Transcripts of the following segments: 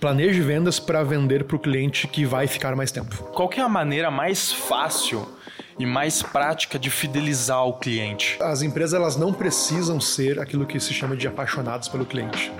planeje vendas para vender para o cliente que vai ficar mais tempo. Qual é a maneira mais fácil e mais prática de fidelizar o cliente? As empresas elas não precisam ser aquilo que se chama de apaixonados pelo cliente.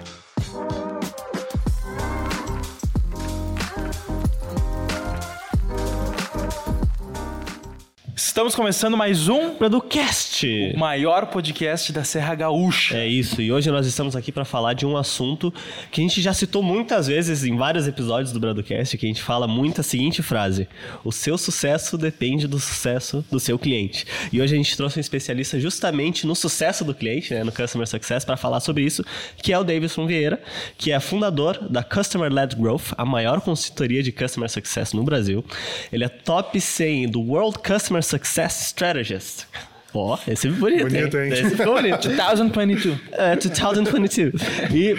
Estamos começando mais um Producast. o maior podcast da Serra Gaúcha. É isso, e hoje nós estamos aqui para falar de um assunto que a gente já citou muitas vezes em vários episódios do Bradocast, que a gente fala muito a seguinte frase: O seu sucesso depende do sucesso do seu cliente. E hoje a gente trouxe um especialista justamente no sucesso do cliente, né, no Customer Success, para falar sobre isso, que é o Davidson Vieira, que é fundador da Customer Led Growth, a maior consultoria de Customer Success no Brasil. Ele é top 100 do World Customer Success success strategist. Ó, esse é bonito, Bonito, hein? Esse ficou bonito. 2022. É, 2022. E,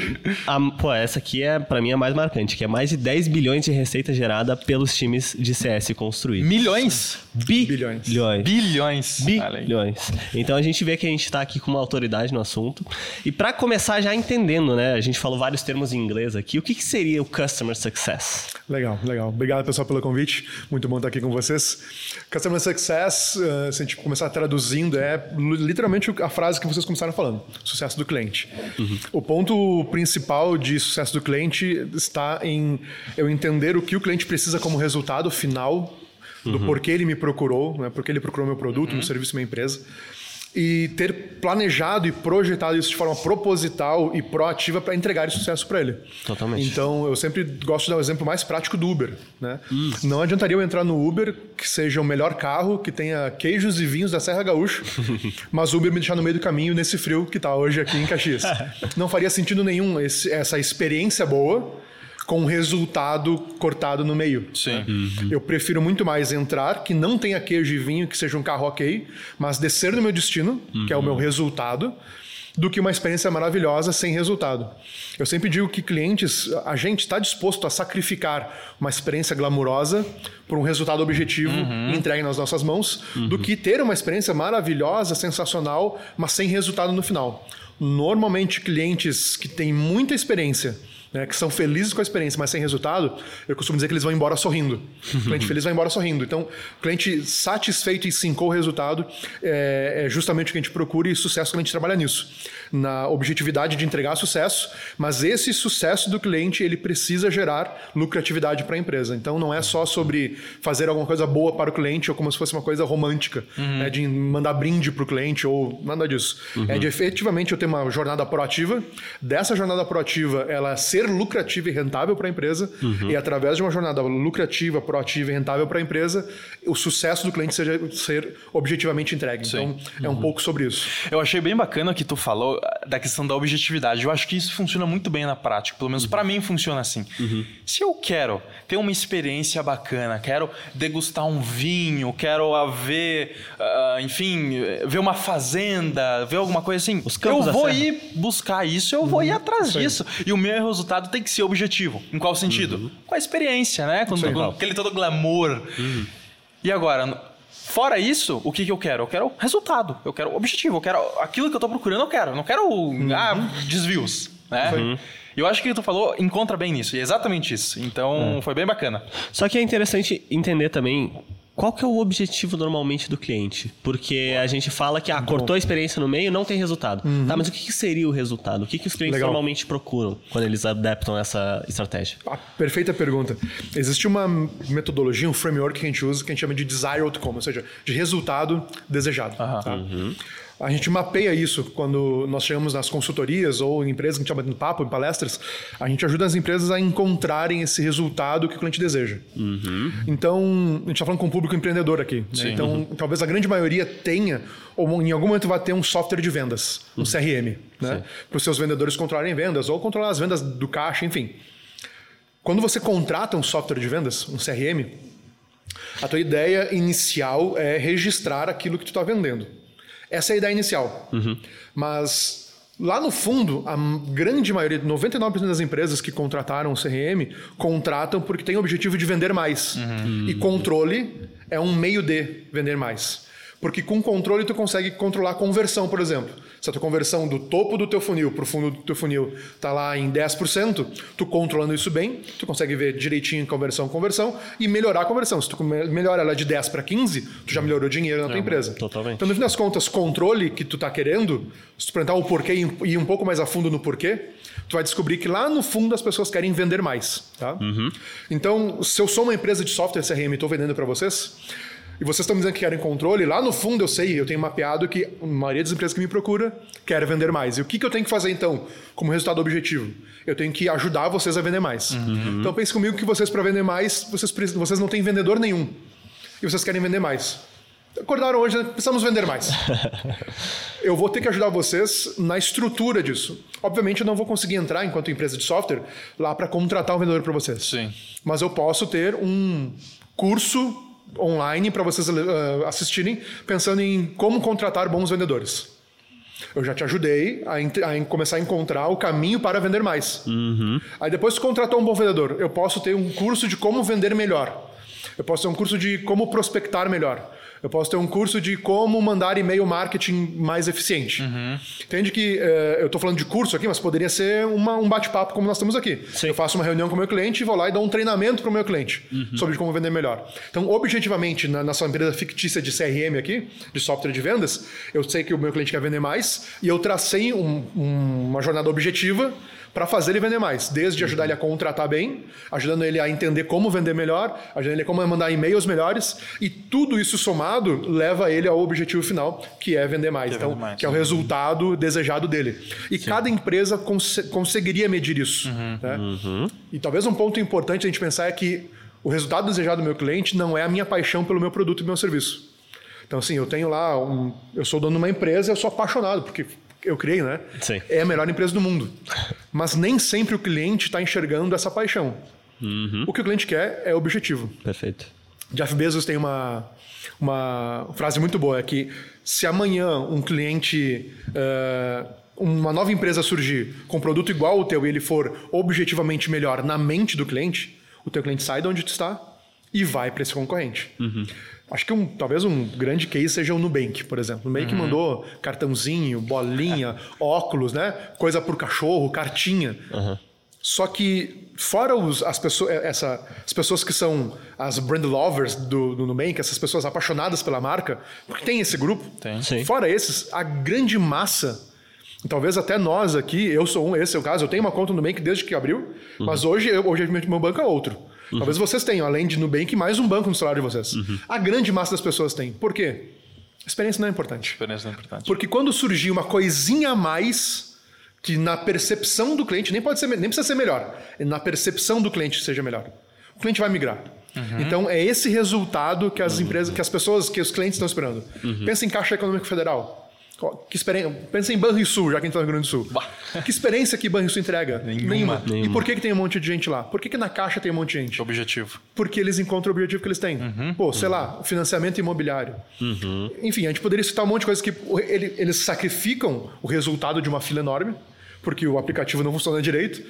a, pô, essa aqui é, pra mim, a mais marcante, que é mais de 10 bilhões de receita gerada pelos times de CS construídos. Milhões? Bilhões. Bilhões. Bilhões. Aí. Bilhões. Então a gente vê que a gente tá aqui com uma autoridade no assunto. E pra começar já entendendo, né? A gente falou vários termos em inglês aqui. O que, que seria o Customer Success? Legal, legal. Obrigado, pessoal, pelo convite. Muito bom estar aqui com vocês. Customer Success, eh, se a gente começar traduzindo, é literalmente a frase que vocês começaram falando: sucesso do cliente. O ponto principal de sucesso do cliente está em eu entender o que o cliente precisa como resultado final do porquê ele me procurou, né, porque ele procurou meu produto, meu serviço, minha empresa. E ter planejado e projetado isso de forma proposital e proativa para entregar esse sucesso para ele. Totalmente. Então, eu sempre gosto de dar o exemplo mais prático do Uber. Né? Não adiantaria eu entrar no Uber, que seja o melhor carro, que tenha queijos e vinhos da Serra Gaúcha, mas o Uber me deixar no meio do caminho nesse frio que está hoje aqui em Caxias. Não faria sentido nenhum esse- essa experiência boa com um resultado cortado no meio. Sim. Eu prefiro muito mais entrar, que não tenha queijo e vinho, que seja um carro ok, mas descer no meu destino, que é o meu resultado, do que uma experiência maravilhosa sem resultado. Eu sempre digo que clientes, a gente está disposto a sacrificar uma experiência glamurosa por um resultado objetivo entregue nas nossas mãos, do que ter uma experiência maravilhosa, sensacional, mas sem resultado no final. Normalmente, clientes que têm muita experiência né, que são felizes com a experiência, mas sem resultado, eu costumo dizer que eles vão embora sorrindo. O cliente feliz vai embora sorrindo. Então, o cliente satisfeito e cincou o resultado é, é justamente o que a gente procura e sucesso que a gente trabalha nisso. Na objetividade de entregar sucesso, mas esse sucesso do cliente, ele precisa gerar lucratividade para a empresa. Então, não é só sobre fazer alguma coisa boa para o cliente ou como se fosse uma coisa romântica, né, de mandar brinde para o cliente ou nada disso. É de efetivamente eu ter uma jornada proativa, dessa jornada proativa ela ser lucrativa e rentável para a empresa e através de uma jornada lucrativa, proativa e rentável para a empresa, o sucesso do cliente seja ser objetivamente entregue. Então, é um pouco sobre isso. Eu achei bem bacana o que tu falou ah, da questão da objetividade. Eu acho que isso funciona muito bem na prática. Pelo menos pra mim funciona assim. Se eu quero ter uma experiência bacana, quero degustar um vinho, quero ver, ah, enfim, ver uma fazenda, ver alguma coisa assim, eu vou ir buscar isso, eu vou ir atrás aí. disso. E o meu resultado tem que ser objetivo. Em qual sentido? Com a experiência, né? Com, com aquele todo glamour. E agora, fora isso, o que, que eu quero? Eu quero resultado, eu quero objetivo, eu quero aquilo que eu tô procurando, eu quero. Eu não quero ah, desvios, né? E eu acho que tu falou encontra bem nisso, e é exatamente isso. Então, foi bem bacana. Só que é interessante entender também qual que é o objetivo normalmente do cliente. Porque a gente fala que ah, cortou a experiência no meio, não tem resultado. Tá, mas o que, seria o resultado? O que, que os clientes Legal. normalmente procuram quando eles adaptam essa estratégia? Ah, perfeita pergunta. Existe uma metodologia, um framework que a gente usa que a gente chama de desire outcome, ou seja, de resultado desejado. tá? A gente mapeia isso quando nós chegamos nas consultorias ou em empresas que a gente chama de papo, em palestras. A gente ajuda as empresas a encontrarem esse resultado que o cliente deseja. Então, a gente está falando com o público empreendedor aqui. né? Então, talvez a grande maioria tenha, ou em algum momento vai ter um software de vendas, um CRM, né? para os seus vendedores controlarem vendas ou controlar as vendas do caixa, enfim. Quando você contrata um software de vendas, um CRM, a tua ideia inicial é registrar aquilo que tu está vendendo. Essa é a ideia inicial. Mas lá no fundo, a grande maioria, 99% das empresas que contrataram o CRM, contratam porque tem o objetivo de vender mais. E controle é um meio de vender mais. Porque com controle tu consegue controlar a conversão, por exemplo. Se a tua conversão do topo do teu funil para o fundo do teu funil está lá em 10%, tu controlando isso bem, tu consegue ver direitinho conversão, conversão e melhorar a conversão. Se tu melhora ela de 10 para 15, tu já melhorou dinheiro na tua empresa. totalmente. Então, no fim das contas, controle que tu está querendo, se tu perguntar o porquê e ir um pouco mais a fundo no porquê, tu vai descobrir que lá no fundo as pessoas querem vender mais. Tá? Então, se eu sou uma empresa de software CRM e estou vendendo para vocês, e vocês estão me dizendo que querem controle, lá no fundo eu sei, eu tenho mapeado que a maioria das empresas que me procura quer vender mais. E o que, que eu tenho que fazer então, como resultado objetivo? Eu tenho que ajudar vocês a vender mais. Então pense comigo que vocês, para vender mais, vocês, vocês não têm vendedor nenhum. E vocês querem vender mais. Acordaram hoje, né? precisamos vender mais. eu vou ter que ajudar vocês na estrutura disso. Obviamente eu não vou conseguir entrar enquanto empresa de software lá para contratar um vendedor para vocês. Sim. Mas eu posso ter um curso online para vocês eh, assistirem, pensando em como contratar bons vendedores. Eu já te ajudei a, a começar a encontrar o caminho para vender mais. Aí depois que contratou um bom vendedor, eu posso ter um curso de como vender melhor. Eu posso ter um curso de como prospectar melhor. Eu posso ter um curso de como mandar e-mail marketing mais eficiente. Entende que eh, eu estou falando de curso aqui, mas poderia ser uma- um bate-papo como nós estamos aqui. Sim. Eu faço uma reunião com o meu cliente e vou lá e dou um treinamento para o meu cliente sobre como vender melhor. Então, objetivamente, na, na sua empresa fictícia de CRM aqui, de software de vendas, eu sei que o meu cliente quer vender mais e eu tracei um- um- uma jornada objetiva para fazer ele vender mais. Desde ajudar ele a contratar bem, ajudando ele a entender como vender melhor, ajudando ele a como mandar e-mails melhores e tudo isso somado leva ele ao objetivo final, que é vender mais. Que é então, vender mais. que é o resultado desejado dele. E cada empresa conse- conseguiria medir isso. Uhum. né? E talvez um ponto importante a gente pensar é que o resultado desejado do meu cliente não é a minha paixão pelo meu produto e meu serviço. Então, assim, eu tenho lá, um, eu sou dono de uma empresa, eu sou apaixonado, porque eu criei, né? Sim. É a melhor empresa do mundo. Mas nem sempre o cliente está enxergando essa paixão. O que o cliente quer é objetivo. Perfeito. Jeff Bezos tem uma, uma frase muito boa, é que se amanhã um cliente, eh, uma nova empresa surgir com um produto igual ao teu e ele for objetivamente melhor na mente do cliente, o teu cliente sai de onde tu está e vai para esse concorrente. Acho que um, talvez um grande case seja o Nubank, por exemplo. O Nubank mandou cartãozinho, bolinha, óculos, né? Coisa por cachorro, cartinha. Só que, fora os, as, pessoas, essa, as pessoas que são as brand lovers do, do Nubank, essas pessoas apaixonadas pela marca, porque tem esse grupo. Tem. Sim. Fora esses, a grande massa, talvez até nós aqui, eu sou um, esse é o caso, eu tenho uma conta no Nubank desde que abriu, mas hoje, eu, hoje meu banco é outro. Talvez vocês tenham, além de Nubank, mais um banco no celular de vocês. A grande massa das pessoas tem. Por quê? Experiência não é importante. Diferença é importante. Porque quando surgir uma coisinha a mais que na percepção do cliente nem pode ser nem precisa ser melhor, na percepção do cliente seja melhor. O cliente vai migrar. Então é esse resultado que as empresas, que as pessoas, que os clientes estão esperando. Pensa em Caixa Econômica Federal. Que experiência, pensa em Banrisul, já que a gente está no Rio Grande do Sul. Bah. Que experiência que Banrisul entrega? Nenhuma. E por que, que tem um monte de gente lá? Por que, que na Caixa tem um monte de gente? Objetivo. porque eles encontram o objetivo que eles têm. Pô, sei lá, financiamento imobiliário. Enfim, a gente poderia citar um monte de coisas que ele- eles sacrificam o resultado de uma fila enorme, porque o aplicativo não funciona direito,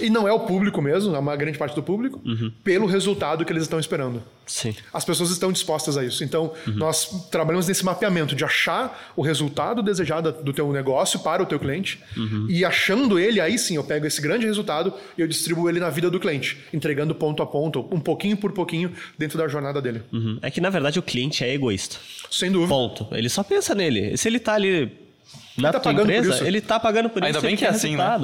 e não é o público mesmo, é uma grande parte do público, pelo resultado que eles estão esperando. Sim. As pessoas estão dispostas a isso. Então, nós trabalhamos nesse mapeamento de achar o resultado desejado do teu negócio para o teu cliente e achando ele, aí sim, eu pego esse grande resultado e eu distribuo ele na vida do cliente, entregando ponto a ponto, um pouquinho por pouquinho dentro da jornada dele. Uhum. É que na verdade o cliente é egoísta. Sem dúvida. Ponto. Ele só pensa nele. Se ele tá ali na tá tua pagando por empresa, isso. ele tá pagando por Ainda isso. bem ele que é assim, né?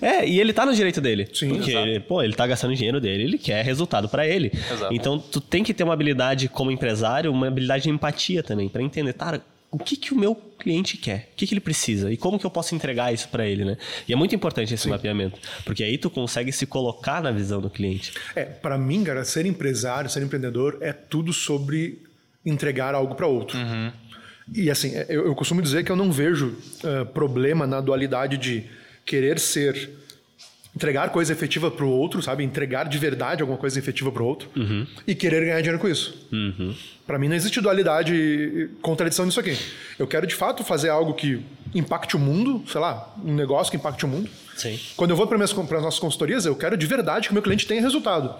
É, e ele tá no direito dele. Sim, Porque, exato. pô, ele tá gastando dinheiro dele, ele quer resultado pra ele. Exato. Então, tu tem que ter uma habilidade como empresário, uma habilidade de empatia também, pra entender, cara, o que que o meu cliente quer? O que que ele precisa? E como que eu posso entregar isso pra ele, né? E é muito importante esse mapeamento, porque aí tu consegue se colocar na visão do cliente. É, para mim, cara, ser empresário, ser empreendedor é tudo sobre entregar algo para outro. E assim, eu, eu costumo dizer que eu não vejo eh, problema na dualidade de querer ser entregar coisa efetiva para o outro, sabe? Entregar de verdade alguma coisa efetiva para o outro e querer ganhar dinheiro com isso. Para mim não existe dualidade e contradição nisso aqui. Eu quero de fato fazer algo que impacte o mundo, sei lá, um negócio que impacte o mundo. Sim. Quando eu vou para as nossas consultorias, eu quero de verdade que o meu cliente tenha resultado.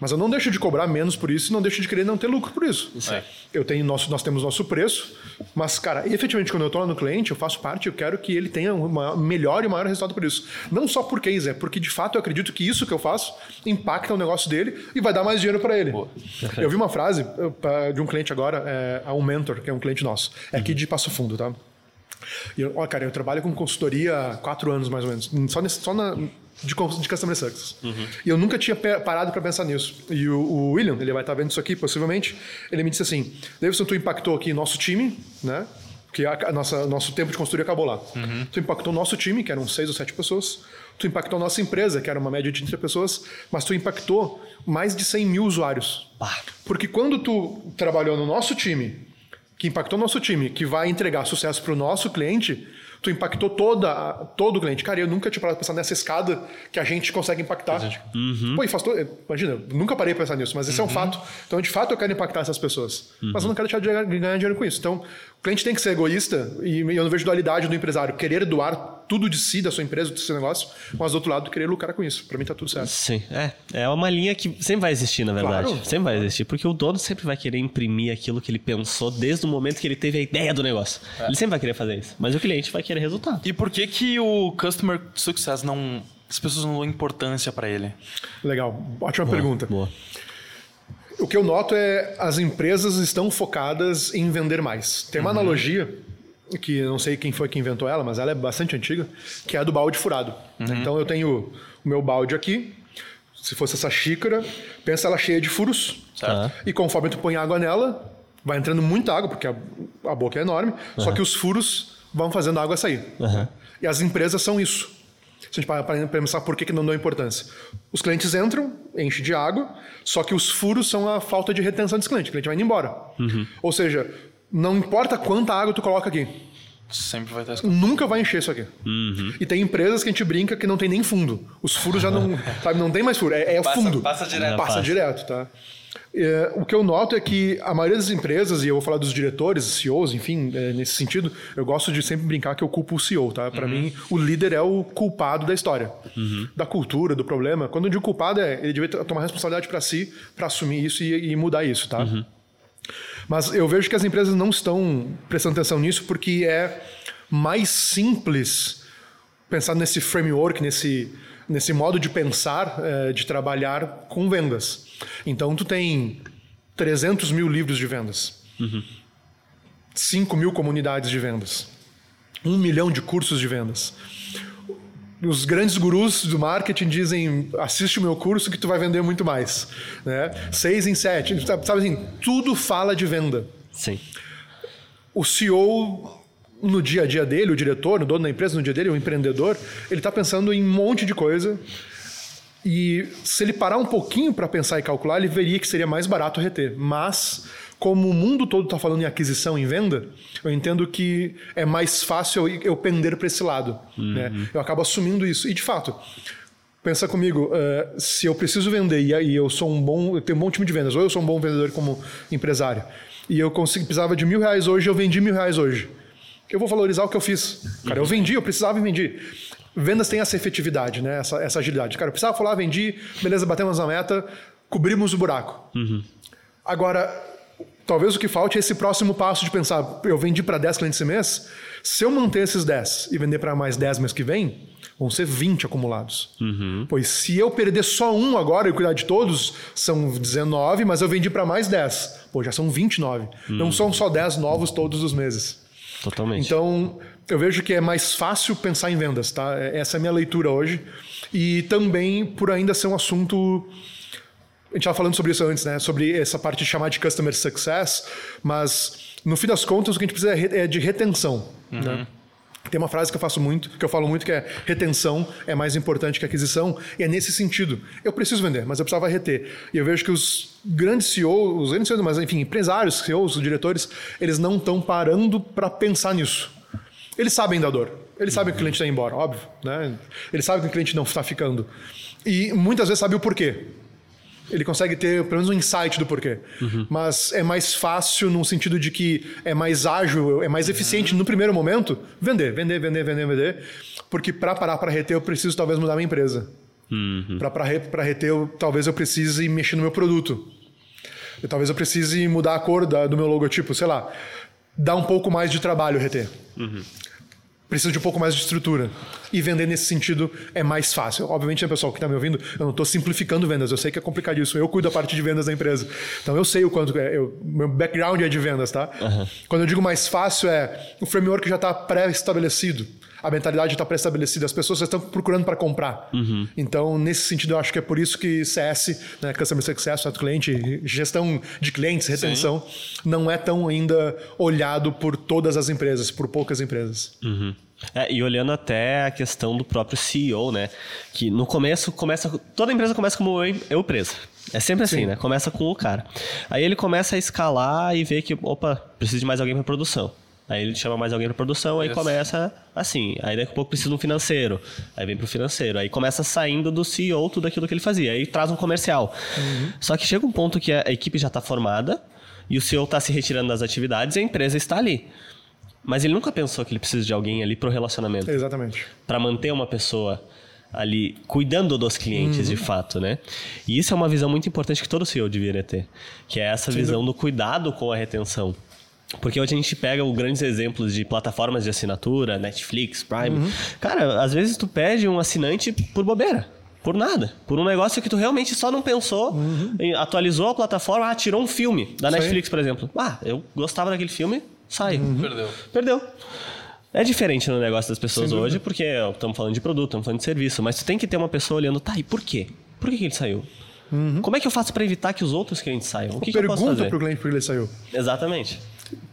Mas eu não deixo de cobrar menos por isso e não deixo de querer não ter lucro por isso. É. Eu tenho nosso, nós temos nosso preço Mas, cara, efetivamente, quando eu tô lá no cliente, eu faço parte, eu quero que ele tenha um melhor e maior resultado por isso. Não só por case, é porque de fato eu acredito que isso que eu faço impacta o negócio dele e vai dar mais dinheiro para ele. Eu vi uma frase de um cliente agora, é, um mentor, que é um cliente nosso, é aqui de Passo Fundo, tá? Eu, ó, cara, eu trabalho com consultoria há quatro anos mais ou menos, só, nesse, só na, de, de Customer Success. Uhum. E eu nunca tinha parado para pensar nisso. E o, o, William, ele vai estar tá vendo isso aqui possivelmente, ele me disse assim: Davidson, tu impactou aqui nosso time, né? Que a, a nossa, nosso tempo de consultoria acabou lá. Uhum. Tu impactou nosso time, que eram seis ou sete pessoas. Tu impactou nossa empresa, que era uma média de 30 pessoas. Mas tu impactou mais de 100 mil usuários. Bah. Porque quando tu trabalhou no nosso time, que impactou nosso time, que vai entregar sucesso para o nosso cliente, tu impactou toda, todo o cliente. Cara, eu nunca tinha parado pra pensar nessa escada que a gente consegue impactar. Uhum. Pô, e faz todo, imagina, nunca parei pra pensar nisso, mas esse uhum. é um fato. Então, de fato, eu quero impactar essas pessoas. Uhum. Mas eu não quero deixar de ganhar dinheiro com isso. Então, cliente tem que ser egoísta e eu não vejo dualidade do empresário. Querer doar tudo de si, da sua empresa, do seu negócio, mas do outro lado, querer lucrar com isso. Para mim tá tudo certo. Sim, é. É uma linha que sempre vai existir, na verdade. Claro. Sempre vai existir, porque o dono sempre vai querer imprimir aquilo que ele pensou desde o momento que ele teve a ideia do negócio. É. Ele sempre vai querer fazer isso, mas o cliente vai querer resultado. E por que que o Customer Success não... As pessoas não dão importância para ele? Legal, ótima boa, pergunta. Boa. O que eu noto é as empresas estão focadas em vender mais. Tem uma uhum. analogia que não sei quem foi que inventou ela, mas ela é bastante antiga, que é a do balde furado. Uhum. Então eu tenho o meu balde aqui, se fosse essa xícara, pensa ela cheia de furos, certo. e conforme tu põe água nela, vai entrando muita água, porque a, a boca é enorme, uhum. só que os furos vão fazendo a água sair. Uhum. E as empresas são isso. Se a gente para pensar por que, que não dão importância. Os clientes entram, enchem de água, só que os furos são a falta de retenção desse cliente. O cliente vai indo embora. Uhum. Ou seja, não importa quanta água tu coloca aqui. Sempre vai estar Nunca vai encher isso aqui. Uhum. E tem empresas que a gente brinca que não tem nem fundo. Os furos já não. sabe, não tem mais furo. É, é passa, fundo. Passa direto. Passa, passa. direto, tá? É, o que eu noto é que a maioria das empresas, e eu vou falar dos diretores, CEOs, enfim, é, nesse sentido, eu gosto de sempre brincar que eu culpo o CEO, tá? Para uhum. mim, o líder é o culpado da história, uhum. da cultura, do problema. Quando eu digo culpado, é ele devia tomar responsabilidade para si, para assumir isso e, e, mudar isso, tá? Uhum. Mas eu vejo que as empresas não estão prestando atenção nisso porque é mais simples pensar nesse framework, nesse, nesse modo de pensar, é, de trabalhar com vendas. Então, tu tem 300 mil livros de vendas, uhum. 5 mil comunidades de vendas, 1 milhão de cursos de vendas os grandes gurus do marketing dizem assiste o meu curso que tu vai vender muito mais, né? Seis em sete, sabe assim, tudo fala de venda. Sim. O CEO no dia a dia dele, o diretor, o dono da empresa, no dia dele, o empreendedor, ele está pensando em um monte de coisa. E se ele parar um pouquinho para pensar e calcular, ele veria que seria mais barato reter. Mas como o mundo todo está falando em aquisição e venda, eu entendo que é mais fácil eu, eu pender para esse lado. Uhum. Né? Eu acabo assumindo isso. E de fato, pensa comigo, uh, se eu preciso vender e, e, eu sou um bom, eu tenho um bom time de vendas, ou eu sou um bom vendedor como empresário, e eu consegui, precisava de mil reais hoje, eu vendi mil reais hoje. Eu vou valorizar o que eu fiz. Cara, eu vendi, eu precisava e vendi. Vendas tem essa efetividade, né? essa, essa agilidade. Cara, eu precisava falar, vendi, beleza, batemos a meta, cobrimos o buraco. Uhum. Agora, Talvez o que falte é esse próximo passo de pensar, eu vendi para 10 clientes esse mês, se eu manter esses 10 e vender para mais 10 mês que vem, vão ser 20 acumulados. Uhum. Pois se eu perder só um agora e cuidar de todos, são 19, mas eu vendi para mais 10. Pô, já são 29. Uhum. Não são só 10 novos todos os meses. Totalmente. Então, eu vejo que é mais fácil pensar em vendas, tá? Essa é a minha leitura hoje. E também por ainda ser um assunto a gente estava falando sobre isso antes, né? Sobre essa parte de chamar de customer success, mas no fim das contas o que a gente precisa é de retenção, uhum. né? Tem uma frase que eu faço muito, que eu falo muito, que é retenção é mais importante que aquisição, e é nesse sentido. Eu preciso vender, mas eu precisava reter. E eu vejo que os grandes CEOs, os grandes CEOs, mas enfim, empresários, CEOs, diretores, eles não estão parando para pensar nisso. Eles sabem da dor. Eles sabem que o cliente está indo embora, óbvio. Né? Eles sabem que o cliente não está ficando. E muitas vezes sabem o porquê ele consegue ter pelo menos um insight do porquê. Uhum. Mas é mais fácil no sentido de que é mais ágil, é mais eficiente uhum. no primeiro momento vender, vender, vender, vender, vender. Porque para parar para reter, eu preciso talvez mudar minha empresa. Uhum. Para reter, eu, talvez eu precise mexer no meu produto. E talvez eu precise mudar a cor da, do meu logotipo, sei lá. dá um pouco mais de trabalho reter. Precisa de um pouco mais de estrutura. E vender nesse sentido é mais fácil. Obviamente, né, pessoal que está me ouvindo, eu não estou simplificando vendas. Eu sei que é complicadíssimo. Eu cuido da parte de vendas da empresa. Então eu sei o quanto. É, eu, meu background é de vendas, tá? Quando eu digo mais fácil, é o framework já está pré-estabelecido. A mentalidade está pré-estabelecida. As pessoas estão procurando para comprar. Então, nesse sentido, eu acho que é por isso que CS, né, Customer Success, Trato Cliente, gestão de clientes, retenção, não é tão ainda olhado por todas as empresas, por poucas empresas. É, e olhando até a questão do próprio CEO, né? Que no começo começa. Toda empresa começa como eu, eu empresa. É sempre assim, né? Começa com o cara. Aí ele começa a escalar e vê que, opa, precisa de mais alguém para produção. Aí ele chama mais alguém para produção, aí Isso. começa assim. Aí daqui a pouco precisa de um financeiro. Aí vem pro financeiro. Aí começa saindo do CEO tudo aquilo que ele fazia. Aí traz um comercial. Só que chega um ponto que a equipe já está formada e o CEO está se retirando das atividades e a empresa está ali. Mas ele nunca pensou que ele precisa de alguém ali pro relacionamento Exatamente. para manter uma pessoa ali cuidando dos clientes de fato, né? E isso é uma visão muito importante que todo CEO deveria ter, que é essa visão do cuidado com a retenção. Porque hoje a gente pega os grandes exemplos de plataformas de assinatura, Netflix, Prime. Cara, às vezes tu pede um assinante por bobeira. Por nada. Por um negócio que tu realmente só não pensou, em- atualizou a plataforma, ah, tirou um filme da Isso aí. Netflix, por exemplo. Ah, eu gostava daquele filme, sai. Perdeu. Perdeu. É diferente no negócio das pessoas hoje, porque estamos falando de produto, estamos falando de serviço, mas tu tem que ter uma pessoa olhando, tá, e por quê? Por que, que ele saiu? Como é que eu faço para evitar que os outros clientes saiam? O que, que eu posso Pergunta fazer? pro cliente por que ele saiu. Exatamente.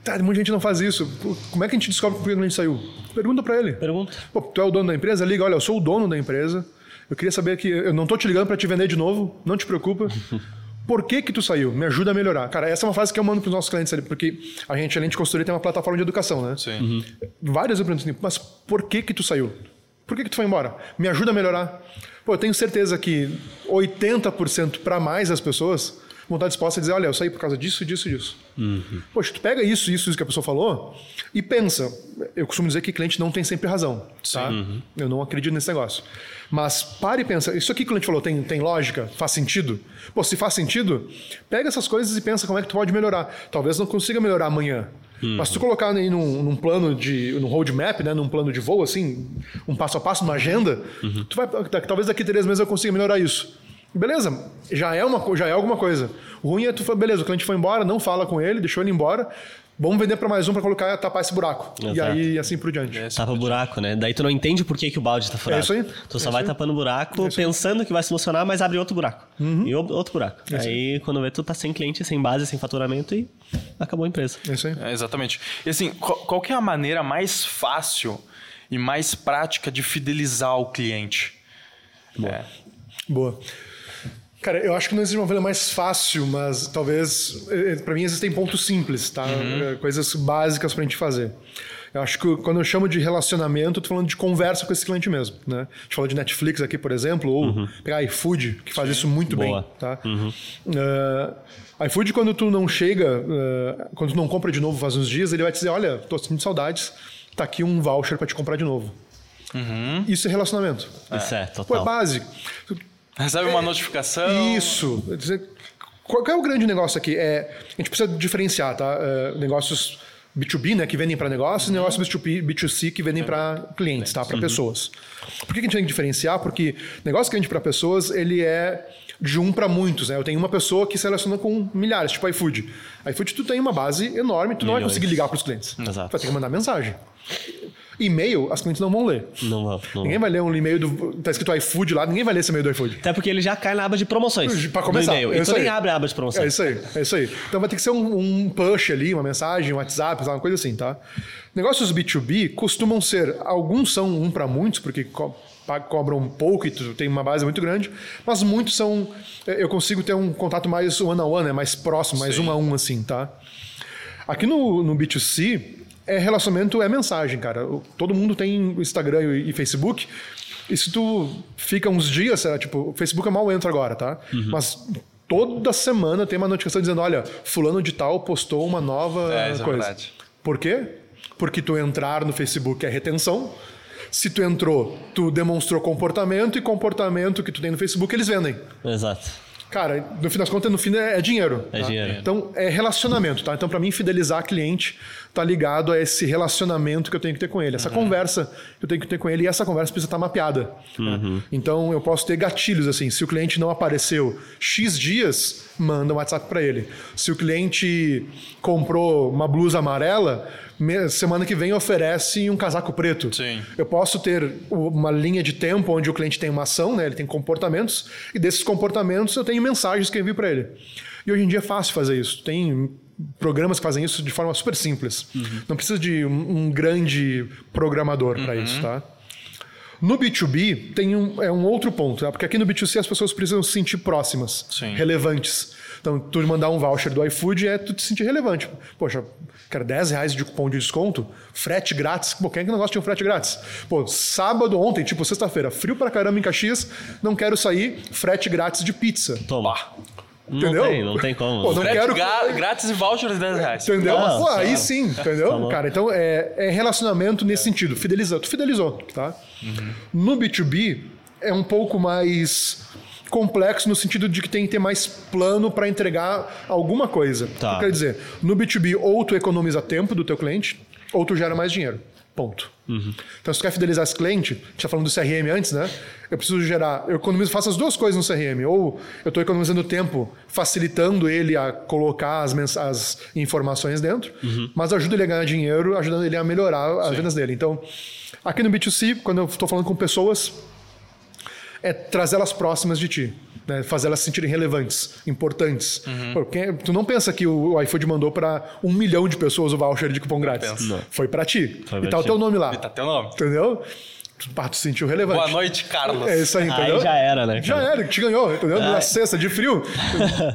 Tá, muita gente não faz isso. Como é que a gente descobre por que o cliente saiu? Pergunta para ele. Pergunta. Pô, tu é o dono da empresa? Liga, olha, eu sou o dono da empresa. Eu queria saber que eu não tô te ligando para te vender de novo, não te preocupa. Por que que tu saiu? Me ajuda a melhorar. Cara, essa é uma frase que eu mando para os nossos clientes ali, porque a gente, além de consultoria, tem uma plataforma de educação, né? Sim. Várias eu pergunto assim, mas por que que tu saiu? Por que que tu foi embora? Me ajuda a melhorar. Pô, eu tenho certeza que 80% para mais das pessoas vão estar dispostas a dizer, olha, eu saí por causa disso, disso, disso. Poxa, tu pega isso, isso, isso que a pessoa falou e pensa. Eu costumo dizer que cliente não tem sempre razão, tá? Eu não acredito nesse negócio. Mas pare e pensa, isso aqui que o cliente falou tem, tem lógica? Faz sentido? Pô, se faz sentido, pega essas coisas e pensa como é que tu pode melhorar. Talvez não consiga melhorar amanhã. Mas se tu colocar aí num, num plano de. num roadmap, né? Num plano de voo, assim, um passo a passo, numa agenda, tu vai. Talvez daqui a três meses eu consiga melhorar isso. Beleza, já é, uma, já é alguma coisa. O ruim é tu falar, beleza, o cliente foi embora, não fala com ele, deixou ele embora. Vamos vender para mais um para colocar tapar esse buraco. E Exato. aí assim por diante. É, Tapa buraco, né? Daí tu não entende por que, que o balde tá furado. É isso aí. Tu É só isso vai aí. tapando buraco pensando que vai solucionar, mas abre outro buraco. E o- outro buraco. aí quando vê, tu tá sem cliente, sem base, sem faturamento e acabou a empresa. É isso aí. É, exatamente. E assim, qual, qual que é a maneira mais fácil e mais prática de fidelizar o cliente? É. Boa. Cara, eu acho que não existe uma maneira mais fácil, mas talvez, para mim, existem pontos simples, tá? É, Coisas básicas pra gente fazer. Eu acho que quando eu chamo de relacionamento, eu tô falando de conversa com esse cliente mesmo, né? A gente falou de Netflix aqui, por exemplo, ou pegar iFood, que faz isso muito Boa. bem, tá? Uh, iFood, quando tu não chega, uh, quando tu não compra de novo faz uns dias, ele vai te dizer, olha, tô sentindo saudades, tá aqui um voucher pra te comprar de novo. Isso é relacionamento. Isso é, Pô, é total. básico. Recebe uma notificação. Isso. Qual é o grande negócio aqui? É, a gente precisa diferenciar, tá? É, negócios B2B, né, que vendem para negócios, e negócios B2B, B2C que vendem para clientes, tá? Para pessoas. Por que a gente tem que diferenciar? Porque negócio que vende para pessoas, ele é de um para muitos, né? Eu tenho uma pessoa que se relaciona com milhares, tipo iFood. iFood tu tem uma base enorme, tu não vai Milhões. conseguir ligar para os clientes. Exato. Tu vai ter que mandar mensagem. E-mail, as clientes não vão ler. Não vão. Não Ninguém vão. vai ler um e-mail do. Tá escrito iFood lá, ninguém vai ler esse e-mail do iFood. Até porque ele já cai na aba de promoções. Pra começar. e-mail. é E isso nem abre a aba de É promoções. isso aí, é isso aí. Então vai ter que ser um, um push ali, uma mensagem, um WhatsApp, uma coisa assim, tá? Negócios B2B costumam ser, alguns são um para muitos, porque co cobram pouco e tu tem uma base muito grande, mas muitos são, eh, eu consigo ter um contato mais one on one, né, mais próximo, mais um a um assim, tá? Aqui no, no B2C, é relacionamento, é mensagem, cara. Todo mundo tem Instagram e, Facebook. E se tu fica uns dias, sei lá, tipo, o Facebook eu mal entro agora, tá? Mas toda semana tem uma notificação dizendo, olha, fulano de tal postou uma nova É, é coisa. verdade. Por quê? Porque tu entrar no Facebook é retenção. Se tu entrou, tu demonstrou comportamento e comportamento que tu tem no Facebook, eles vendem. Exato. Cara, no fim das contas, no fim é, é dinheiro. É tá? dinheiro. Então, é relacionamento, tá? Então, para mim, fidelizar cliente tá ligado a esse relacionamento que eu tenho que ter com ele, essa conversa que eu tenho que ter com ele, e essa conversa precisa estar mapeada. né? Então, eu posso ter gatilhos, assim, se o cliente não apareceu X dias, manda um WhatsApp para ele. Se o cliente comprou uma blusa amarela, semana que vem oferece um casaco preto. Sim. Eu posso ter uma linha de tempo onde o cliente tem uma ação, né? ele tem comportamentos, e desses comportamentos eu tenho mensagens que eu envio para ele. E hoje em dia é fácil fazer isso. Tem programas que fazem isso de forma super simples. Não precisa de um, um grande programador para isso, tá? No B2B tem um, é um outro ponto, tá? porque aqui no B2C as pessoas precisam se sentir próximas, Sim. relevantes. Então, tu mandar um voucher do iFood é tu te sentir relevante. Poxa, quero 10 reais de cupom de desconto, frete grátis. Pô, quem é que não gosta de um frete grátis? Pô, sábado, ontem, tipo sexta-feira, frio pra caramba em Caxias, não quero sair, frete grátis de pizza. Toma. Não Entendeu? tem, não tem como. Pô, não Frete quero- grátis e voucher de 10 reais. Entendeu? Ah, Pô, aí claro. sim, entendeu? Falou. Cara, então é, é relacionamento nesse sentido. Fidelizou. Tu fidelizou, tá? No B2B é um pouco mais complexo no sentido de que tem que ter mais plano para entregar alguma coisa. Tá. Quer dizer, no B2B ou tu economiza tempo do teu cliente ou tu gera mais dinheiro. Ponto. Então, se tu quer fidelizar esse cliente, a gente está falando do CRM antes, né? Eu preciso gerar, eu economizo, faço as duas coisas no CRM. Ou eu estou economizando tempo, facilitando ele a colocar as, as informações dentro, mas ajuda ele a ganhar dinheiro, ajudando ele a melhorar as vendas dele. Então, aqui no B2C, quando eu estou falando com pessoas, é trazê-las próximas de ti. Né, fazer elas se sentirem relevantes, importantes. Pô, quem- tu não pensa que o iFood mandou para um milhão de pessoas o voucher de cupom grátis. Foi para ti. Foi e tá o teu nome lá. E tá teu nome. Entendeu? Tu, se sentiu relevante. Boa noite, Carlos. É isso aí, entendeu? Aí já era, né? Já cara? era, te ganhou, entendeu? Na sexta, de frio.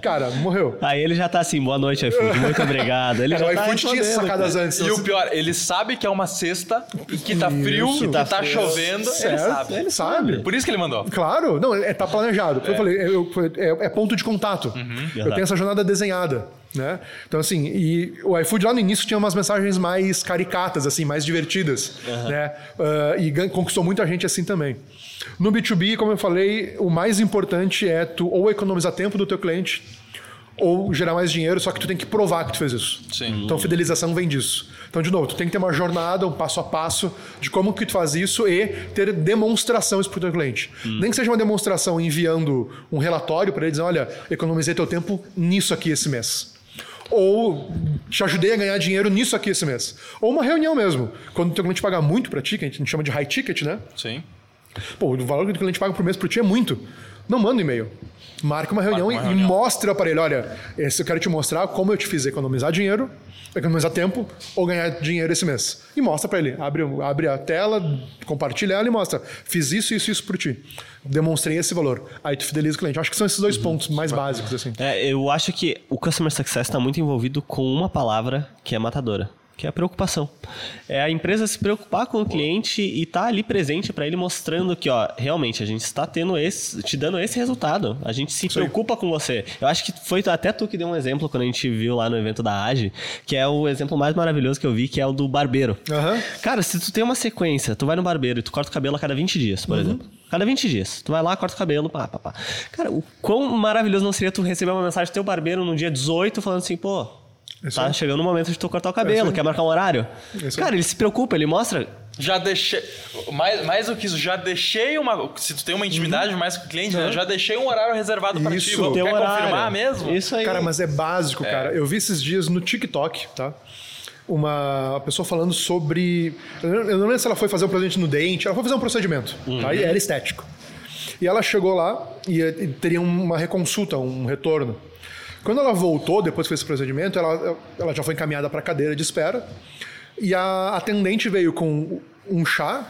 Cara, morreu. Aí ele já tá assim, boa noite, iFood, muito obrigado. Ele Cara, já o tá iFood tinha essas respondendo, sacadas cara. antes. E não o pior, ele sabe que é uma sexta e que tá frio, Isso. que tá, Tá frio. chovendo. Ele Certo, sabe. ele sabe. Por isso que ele mandou. Claro, não, é, tá planejado. Eu falei, é, eu- é, é ponto de contato. Eu Verdade. tenho essa jornada desenhada. Né? Então, assim, e o iFood lá no início tinha umas mensagens mais caricatas, assim, mais divertidas. Né? Ah, e conquistou muita gente assim também. No B2B, como eu falei, o mais importante é tu ou economizar tempo do teu cliente ou gerar mais dinheiro, só que tu tem que provar que tu fez isso. Sim. Então, fidelização vem disso. Então, de novo, tu tem que ter uma jornada, um passo a passo de como que tu faz isso e ter demonstração isso pro teu cliente. Nem que seja uma demonstração enviando um relatório para ele dizer, olha, economizei teu tempo nisso aqui esse mês. Ou te ajudei a ganhar dinheiro nisso aqui esse mês. Ou uma reunião mesmo. Quando o teu cliente paga muito para ti, que a gente chama de high ticket, né? Sim. Pô, o valor que o cliente paga por mês por ti é muito. Não manda um e-mail. Marca uma reunião, Marca uma e- reunião. e mostra para ele: olha, esse eu quero te mostrar como eu te fiz economizar dinheiro, economizar tempo ou ganhar dinheiro esse mês. E mostra para ele. Abre, abre a tela, compartilha ela e mostra: fiz isso, isso, isso por ti. Demonstrei esse valor. Aí tu fideliza o cliente. Acho que são esses dois pontos mais básicos, assim. É, eu acho que o Customer Success está muito envolvido com uma palavra que é matadora, que é a preocupação. É a empresa se preocupar com o cliente e estar ali presente para ele mostrando que, ó, realmente a gente está tendo esse, te dando esse resultado. A gente se aí. preocupa com você. Eu acho que foi até tu que deu um exemplo quando a gente viu lá no evento da AGE, que é o exemplo mais maravilhoso que eu vi, que é o do barbeiro. Aham. Cara, se tu tem uma sequência, tu vai no barbeiro e tu corta o cabelo a cada 20 dias, por exemplo. Cada 20 dias. Tu vai lá, corta o cabelo, pá, pá, pá. Cara, o quão maravilhoso não seria tu receber uma mensagem do teu barbeiro no dia 18 falando assim, pô, Isso tá aí. chegando o momento de tu cortar o cabelo, aí. quer marcar um horário? Isso aí. Cara, ele se preocupa, ele mostra. Já deixei. Mais, mais do que isso, já deixei uma. Se tu tem uma intimidade mais com o cliente, né, já deixei um horário reservado pra ti. Isso. Vamos- Teu Quer horário. confirmar mesmo? Isso aí. Cara, mas é básico, cara. Eu vi esses dias no TikTok, tá? Uma pessoa falando sobre. Eu não eu não lembro se ela foi fazer um presente no dente, ela foi fazer um procedimento, tá? E era estético. E ela chegou lá e, e teria uma reconsulta, um retorno. Quando ela voltou, depois que fez esse procedimento, ela, ela já foi encaminhada para a cadeira de espera. E a atendente veio com um chá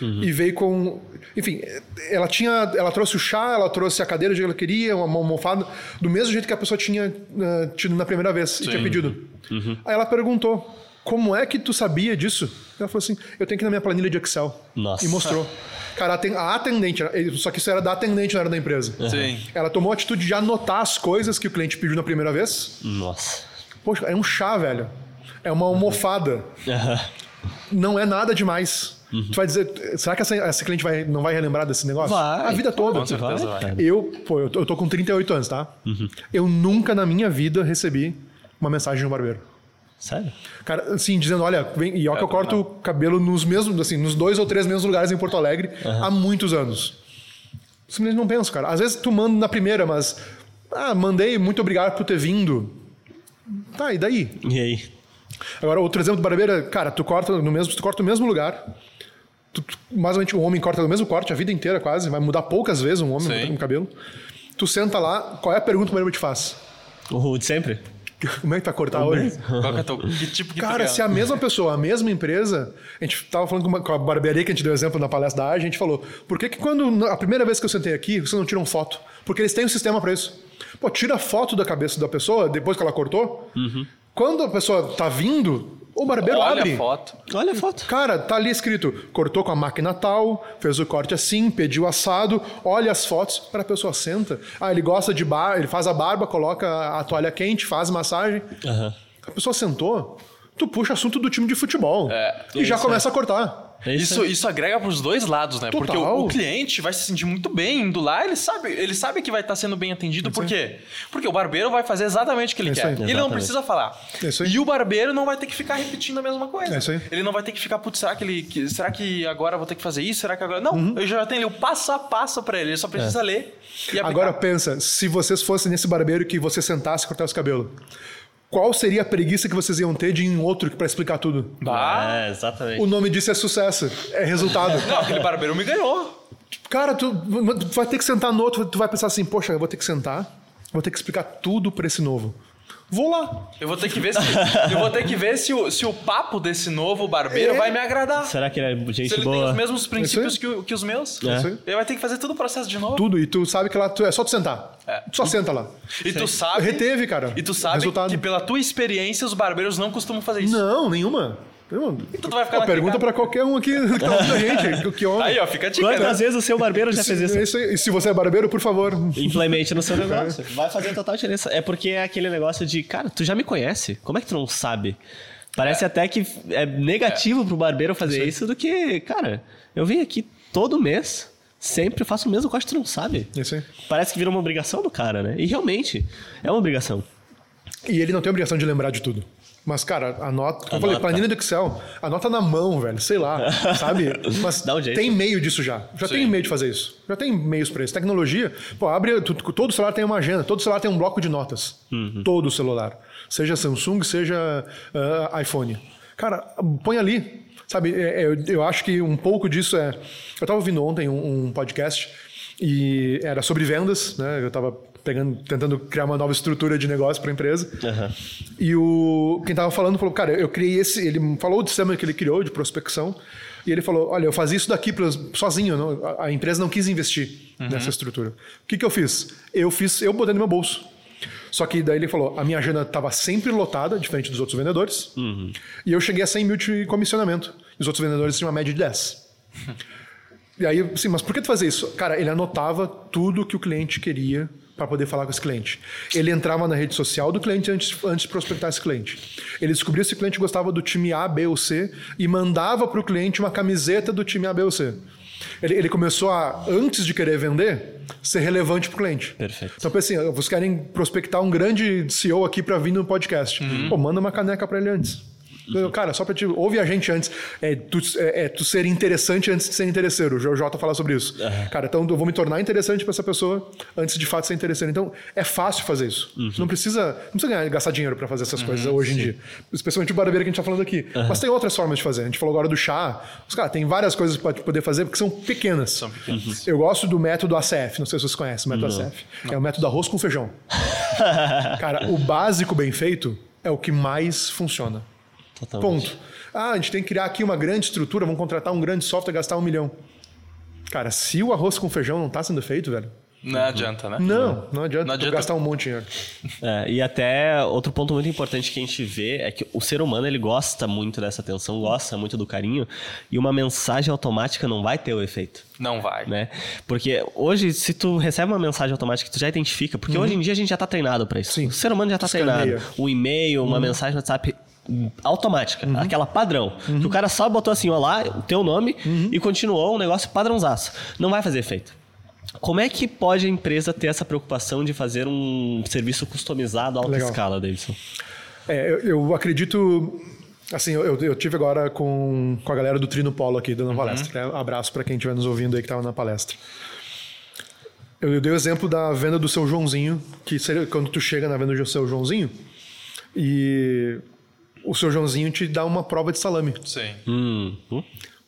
e veio com. Enfim, ela tinha. Ela trouxe o chá, ela trouxe a cadeira de que ela queria, uma almofada, do mesmo jeito que a pessoa tinha eh, tido na primeira vez e tinha pedido. Aí ela perguntou: como é que tu sabia disso? Ela falou assim: eu tenho que ir na minha planilha de Excel. Nossa. E mostrou. Cara, a aten- a atendente, só que isso era da atendente, não era da empresa. Sim. Ela tomou a atitude de anotar as coisas que o cliente pediu na primeira vez. Nossa. Poxa, é um chá, velho. É uma almofada. Não é nada demais. Tu vai dizer, será que essa, essa cliente vai, não vai relembrar desse negócio? Vai. A vida toda. Com certeza vai. Eu, pô, eu tô, eu tô com 38 anos, tá? Eu nunca na minha vida recebi uma mensagem no barbeiro. Sério? Cara, assim, dizendo, olha, vem, e ó que eu corto o cabelo nos mesmos, assim, nos dois ou três mesmos lugares em Porto Alegre há muitos anos. Simplesmente não penso, cara. Às vezes tu manda na primeira, mas. Ah, mandei, muito obrigado por ter vindo. Tá, e daí? E aí? Agora, outro exemplo do barbeiro é, cara, tu corta no mesmo, tu corta no mesmo lugar. Tu, tu- mais ou menos, o homem corta no mesmo corte a vida inteira, quase. Vai mudar poucas vezes um homem o cabelo. Tu senta lá, qual é a pergunta que o barbeiro te faz? O de sempre? Como é que tu vai cortar hoje? Que é que tipo que Cara, se a mesma pessoa, a mesma empresa, a gente tava falando com, uma- com a barbearia que a gente deu exemplo na palestra da AGE, a gente falou, por que que quando, a primeira vez que eu sentei aqui, vocês não tiram foto? Porque eles têm um sistema pra isso. Pô, tira foto da cabeça da pessoa, depois que ela cortou. Quando a pessoa tá vindo, o barbeiro Olha abre. a foto. Olha a foto. Cara, tá ali escrito, cortou com a máquina tal, fez o corte assim, pediu assado, olha as fotos, para a pessoa senta. Ah, ele gosta de bar, ele faz a barba, coloca a toalha quente, faz massagem. Aham. A pessoa sentou, tu puxa assunto do time de futebol. É, e já começa a cortar. É Isso, isso agrega pros dois lados, né? Porque Total. o, o cliente vai se sentir muito bem indo lá, ele sabe, ele sabe que vai estar sendo bem atendido. Por quê? Porque o barbeiro vai fazer exatamente o que ele É isso quer. aí. Ele não Exatamente. precisa falar. É. E o barbeiro não vai ter que ficar repetindo a mesma coisa. É isso aí. Ele não vai ter que ficar, putz, será que ele. que- será que agora eu vou ter que fazer isso? Será que agora. Não, Uhum. eu já tenho ali o passo a passo pra ele. Ele só precisa ler e aplicar. Agora pensa, se vocês fossem nesse barbeiro que você sentasse e cortasse o cabelo, qual seria a preguiça que vocês iam ter de ir em outro pra explicar tudo? Bah. É, exatamente. O nome disso é sucesso, é resultado. Não, aquele barbeiro me ganhou. Cara, tu, tu vai ter que sentar no outro, tu vai pensar assim, poxa, eu vou ter que sentar, vou ter que explicar tudo pra esse novo. Vou lá. Eu vou ter que ver se. eu vou ter que ver se o, se o papo desse novo barbeiro É. vai me agradar. Será que ele é gente Se ele tem boa? os mesmos princípios Isso que, que os meus, É. Aí. ele vai ter que fazer todo o processo de novo. Tudo, e tu sabe que lá tu, é só tu sentar. É. Só senta lá. E tu sabe. Reteve, cara. E tu sabe Resultado. que pela tua experiência os barbeiros não costumam fazer isso. Não, nenhuma. Então tu vai ficar naquele pergunta pra qualquer um aqui que tá a gente. que- homem. Aí, ó, fica a dica. Quantas né? vezes o seu barbeiro já fez isso? É isso. E se você é barbeiro, por favor. Implemente no seu negócio. Vai fazer total diferença. É porque é aquele negócio de, cara, tu já me conhece. Como é que tu não sabe? Parece até que é negativo pro barbeiro fazer isso do que, cara, eu venho aqui todo mês, sempre faço o mesmo corte, tu não sabe. É Isso aí. Parece que vira uma obrigação do cara, né? E realmente, é uma obrigação. E ele não tem obrigação de lembrar de tudo. Mas, cara, anota. Como eu falei, Anota. planilha do Excel, anota na mão, velho. Sei lá, sabe? Mas um tem meio disso já. Já tem meio de fazer isso. Já tem meios pra isso. Tecnologia, pô, abre. todo celular tem uma agenda, todo celular tem um bloco de notas. Uhum. Todo celular. Seja Samsung, seja ah, iPhone. Cara, põe ali. Sabe, é- é, eu, eu acho que um pouco disso é. Eu tava ouvindo ontem um, um podcast e era sobre vendas, né? Eu tava pegando, tentando criar uma nova estrutura de negócio para a empresa. E o quem tava falando falou, cara, eu criei esse, ele falou do sistema que ele criou de prospecção, e ele falou, olha, eu fazia isso daqui sozinho, não- a, a empresa não quis investir nessa estrutura. O que que eu fiz? Eu fiz, eu botei no meu bolso. Só que daí ele falou, a minha agenda estava sempre lotada, diferente dos outros vendedores, e eu cheguei a 100 mil de comissionamento. E os outros vendedores tinham uma média de 10. E aí, assim, mas por que tu fazer isso? Cara, ele anotava tudo que o cliente queria para poder falar com esse cliente. Ele entrava na rede social do cliente antes, antes de prospectar esse cliente. Ele descobria se o cliente gostava do time A, B ou C e mandava para o cliente uma camiseta do time A, B ou C. Ele, ele começou a, antes de querer vender, ser relevante para o cliente. Perfeito. Então, assim, vocês querem prospectar um grande CEO aqui para vir no podcast. Pô, manda uma caneca para ele antes. Eu, Cara, só pra te. Ouve a gente antes. É tu, é, é tu ser interessante antes de ser interesseiro. O Jota fala sobre isso. Cara, então eu vou me tornar interessante pra essa pessoa antes de fato ser interesseiro. Então é fácil fazer isso. Você Não precisa, não precisa ganhar, gastar dinheiro pra fazer essas coisas hoje em dia. Especialmente o barbeiro que a gente tá falando aqui. Mas tem outras formas de fazer. A gente falou agora do chá. Os cara, tem várias coisas pra poder fazer porque são pequenas. São pequenas. Eu gosto do método ACF. Não sei se vocês conhecem o método ACF. É o método arroz com feijão. Cara, o básico bem feito é o que mais funciona. Totalmente. Ponto. Ah, a gente tem que criar aqui uma grande estrutura, vamos contratar um grande software e gastar um milhão. Cara, se o arroz com feijão não tá sendo feito, velho, Não adianta, né? não, não adianta, Não adianta- gastar um monte de dinheiro. É, e até outro ponto muito importante que a gente vê é que o ser humano ele gosta muito dessa atenção, gosta muito do carinho, e uma mensagem automática não vai ter o efeito. Não vai. Né? Porque hoje, se tu recebe uma mensagem automática que tu já identifica, porque hoje em dia a gente já tá treinado para isso. Sim. O ser humano já tá Escaneia. treinado. O e-mail, uma mensagem no WhatsApp, automática, aquela padrão. Que o cara só botou assim, ó lá, o teu nome e continuou um negócio padrãozaço. Não vai fazer efeito. Como é que pode a empresa ter essa preocupação de fazer um serviço customizado à alta Legal. escala, Davidson? É, eu, eu acredito. Assim, eu, eu tive agora com, com a galera do Trino Polo aqui dando uma palestra. né? Abraço para quem estiver nos ouvindo aí que estava na palestra. Eu, eu dei o exemplo da venda do seu Joãozinho, que seria quando tu chega na venda do seu Joãozinho e o seu Joãozinho te dá uma prova de salame. Sim. Hum, hum?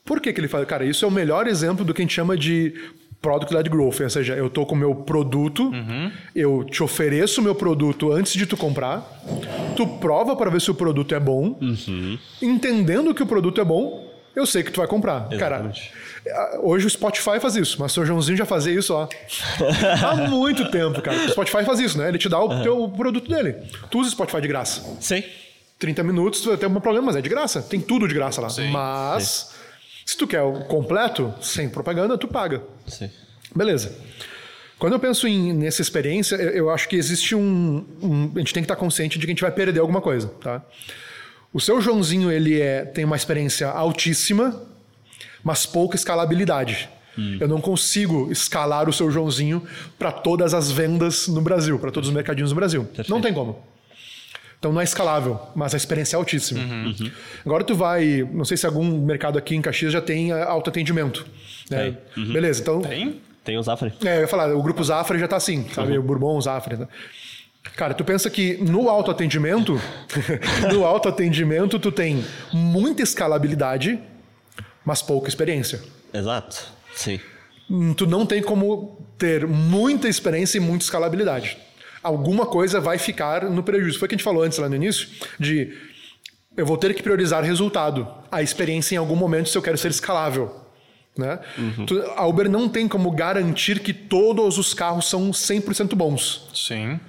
Por que, que ele fala? Cara, isso é o melhor exemplo do que a gente chama de product-led growth. Ou seja, eu tô com o meu produto, eu te ofereço o meu produto antes de tu comprar, tu prova para ver se o produto é bom, entendendo que o produto é bom, eu sei que tu vai comprar. Exatamente. Cara, hoje o Spotify faz isso, mas o seu Joãozinho já fazia isso ó. há muito tempo, cara. O Spotify faz isso, né? Ele te dá o teu produto dele. Tu usa o Spotify de graça. Sim. 30 minutos, tu vai ter um problema, mas é de graça. Tem tudo de graça lá. Sim. mas, se tu quer o completo, sem propaganda, tu paga. Sim. Beleza. Quando eu penso em, nessa experiência, eu, eu acho que existe um, um- A gente tem que estar consciente de que a gente vai perder alguma coisa, tá? O seu Joãozinho, ele é, tem uma experiência altíssima, mas pouca escalabilidade. Eu não consigo escalar o seu Joãozinho para todas as vendas no Brasil, para todos os mercadinhos no Brasil. Não tem como. Então não é escalável, mas a experiência é altíssima. Agora tu vai, não sei se algum mercado aqui em Caxias já tem eh, autoatendimento. Né? Beleza, então. Tem? Tem o Zafre? É, eu ia falar, o grupo Zafra já tá assim, sabe? O Bourbon, o Zafra. Né? Cara, tu pensa que no autoatendimento, no autoatendimento tu tem muita escalabilidade, mas pouca experiência. Exato. Sim. Tu não tem como ter muita experiência e muita escalabilidade. Alguma coisa vai ficar no prejuízo. Foi o que a gente falou antes lá no início, de eu vou ter que priorizar resultado, a experiência em algum momento se eu quero ser escalável. Né? Tu- A Uber não tem como garantir que todos os carros são 100% bons. Sim.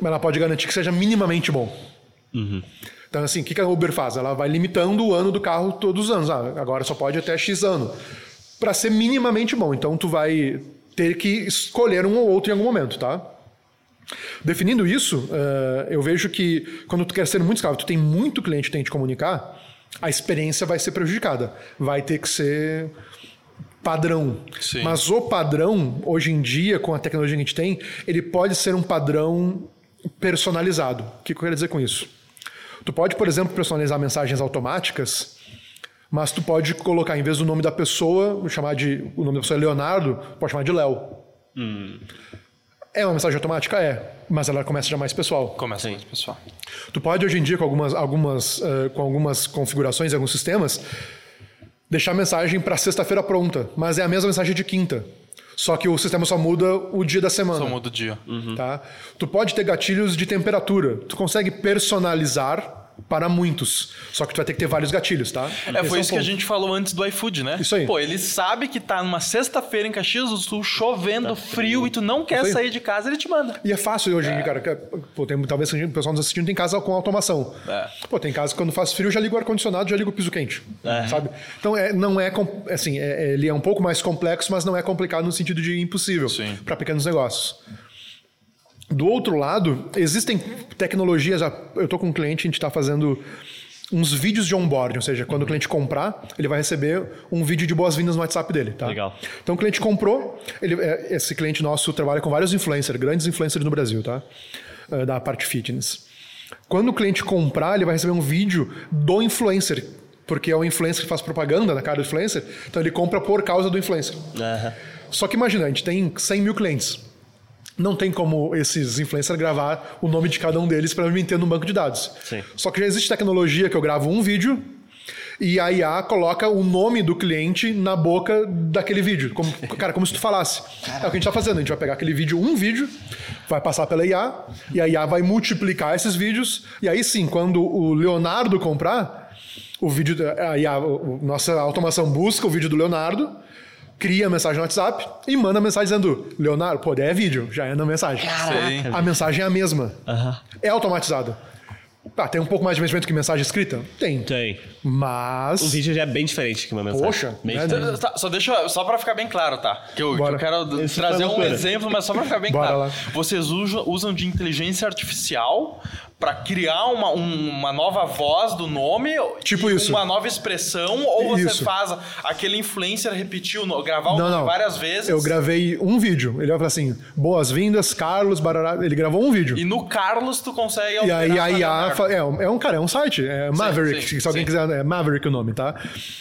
Mas ela pode garantir que seja minimamente bom. Então, assim, o que que a Uber faz? Ela vai limitando o ano do carro todos os anos. Ah, agora só pode até X ano. Para ser minimamente bom. Então, tu vai ter que escolher um ou outro em algum momento, tá? Definindo isso, eh, eu vejo que quando tu quer ser muito escravo, tu tem muito cliente que tem que te comunicar, a experiência vai ser prejudicada. Vai ter que ser padrão. Sim. Mas o padrão, hoje em dia, com a tecnologia que a gente tem, ele pode ser um padrão personalizado. O que eu quero dizer com isso? Tu pode, por exemplo, personalizar mensagens automáticas, mas tu pode colocar, em vez do nome da pessoa, chamar de. O nome da pessoa é Leonardo, pode chamar de Léo. É uma mensagem automática? É. Mas ela começa já mais pessoal. Começa aí, pessoal. Tu pode hoje em dia, com algumas, algumas, eh, com algumas configurações e alguns sistemas, deixar a mensagem para sexta-feira pronta, mas é a mesma mensagem de quinta. Só que o sistema só muda o dia da semana. Só muda o dia. Tá? Tu pode ter gatilhos de temperatura. Tu consegue personalizar para muitos. Só que tu vai ter que ter vários gatilhos, tá? É, foi o isso que a gente falou antes do iFood, né? Isso aí. Pô, ele sabe que tá numa sexta-feira em Caxias do Sul, chovendo, frio, e tu não quer Isso aí. sair de casa, ele te manda. E é fácil hoje dia, cara. que, Pô, tem, talvez o pessoal nos assistindo tem casa com automação. É. Pô, tem casa que quando faz frio já liga o ar-condicionado, já liga o piso quente. Sabe? Então é, não é. Assim, é- é- ele é um pouco mais complexo, mas não é complicado no sentido de impossível Sim. para pequenos negócios. Do outro lado, existem tecnologias. Eu tô com um cliente, a gente está fazendo uns vídeos de onboarding, ou seja, quando o cliente comprar, ele vai receber um vídeo de boas-vindas no WhatsApp dele, tá? Legal. Então o cliente comprou, ele, é, esse cliente nosso trabalha com vários influencers, grandes influencers no Brasil, tá? É, Da parte fitness. Quando o cliente comprar, ele vai receber um vídeo do influencer, porque é o influencer que faz propaganda na cara do influencer, então ele compra por causa do influencer. Aham. Só que imagina, a gente tem 100 mil clientes. Não tem como esses influencers gravar o nome de cada um deles para me ter no banco de dados. Sim. Só que já existe tecnologia que eu gravo um vídeo e a IA coloca o nome do cliente na boca daquele vídeo. Como, cara, como se tu falasse. É o que a gente está fazendo. A gente vai pegar aquele vídeo, um vídeo, vai passar pela IA, e a IA vai multiplicar esses vídeos. E aí sim, quando o Leonardo comprar, o vídeo. A IA, o- nossa automação busca o vídeo do Leonardo, cria a mensagem no WhatsApp e manda a mensagem dizendo: Leonardo, pô, daí é vídeo, já é na mensagem. Sei. A mensagem é a mesma. Aham. É automatizada. Ah, tem um pouco mais de investimento que mensagem escrita? Tem. Tem. Mas. O vídeo já é bem diferente que uma mensagem. Poxa, Bem né? diferente. Tá, só deixa, só pra ficar bem claro, tá? Que eu, que eu quero Isso trazer um exemplo, mas só pra ficar bem Bora claro. lá. Vocês usam, usam de inteligência artificial pra criar uma, um- uma nova voz do nome, Tipo isso. uma nova expressão, ou você Isso. faz aquele influencer repetir, o no- gravar o Não, nome não. várias vezes. Eu gravei um vídeo. Ele vai falar assim: boas-vindas, Carlos Barará. Ele gravou um vídeo. E no Carlos tu consegue E aí a IA é, um- é um cara, é um site, é Maverick, sim, se alguém sim. quiser, é Maverick o nome, tá?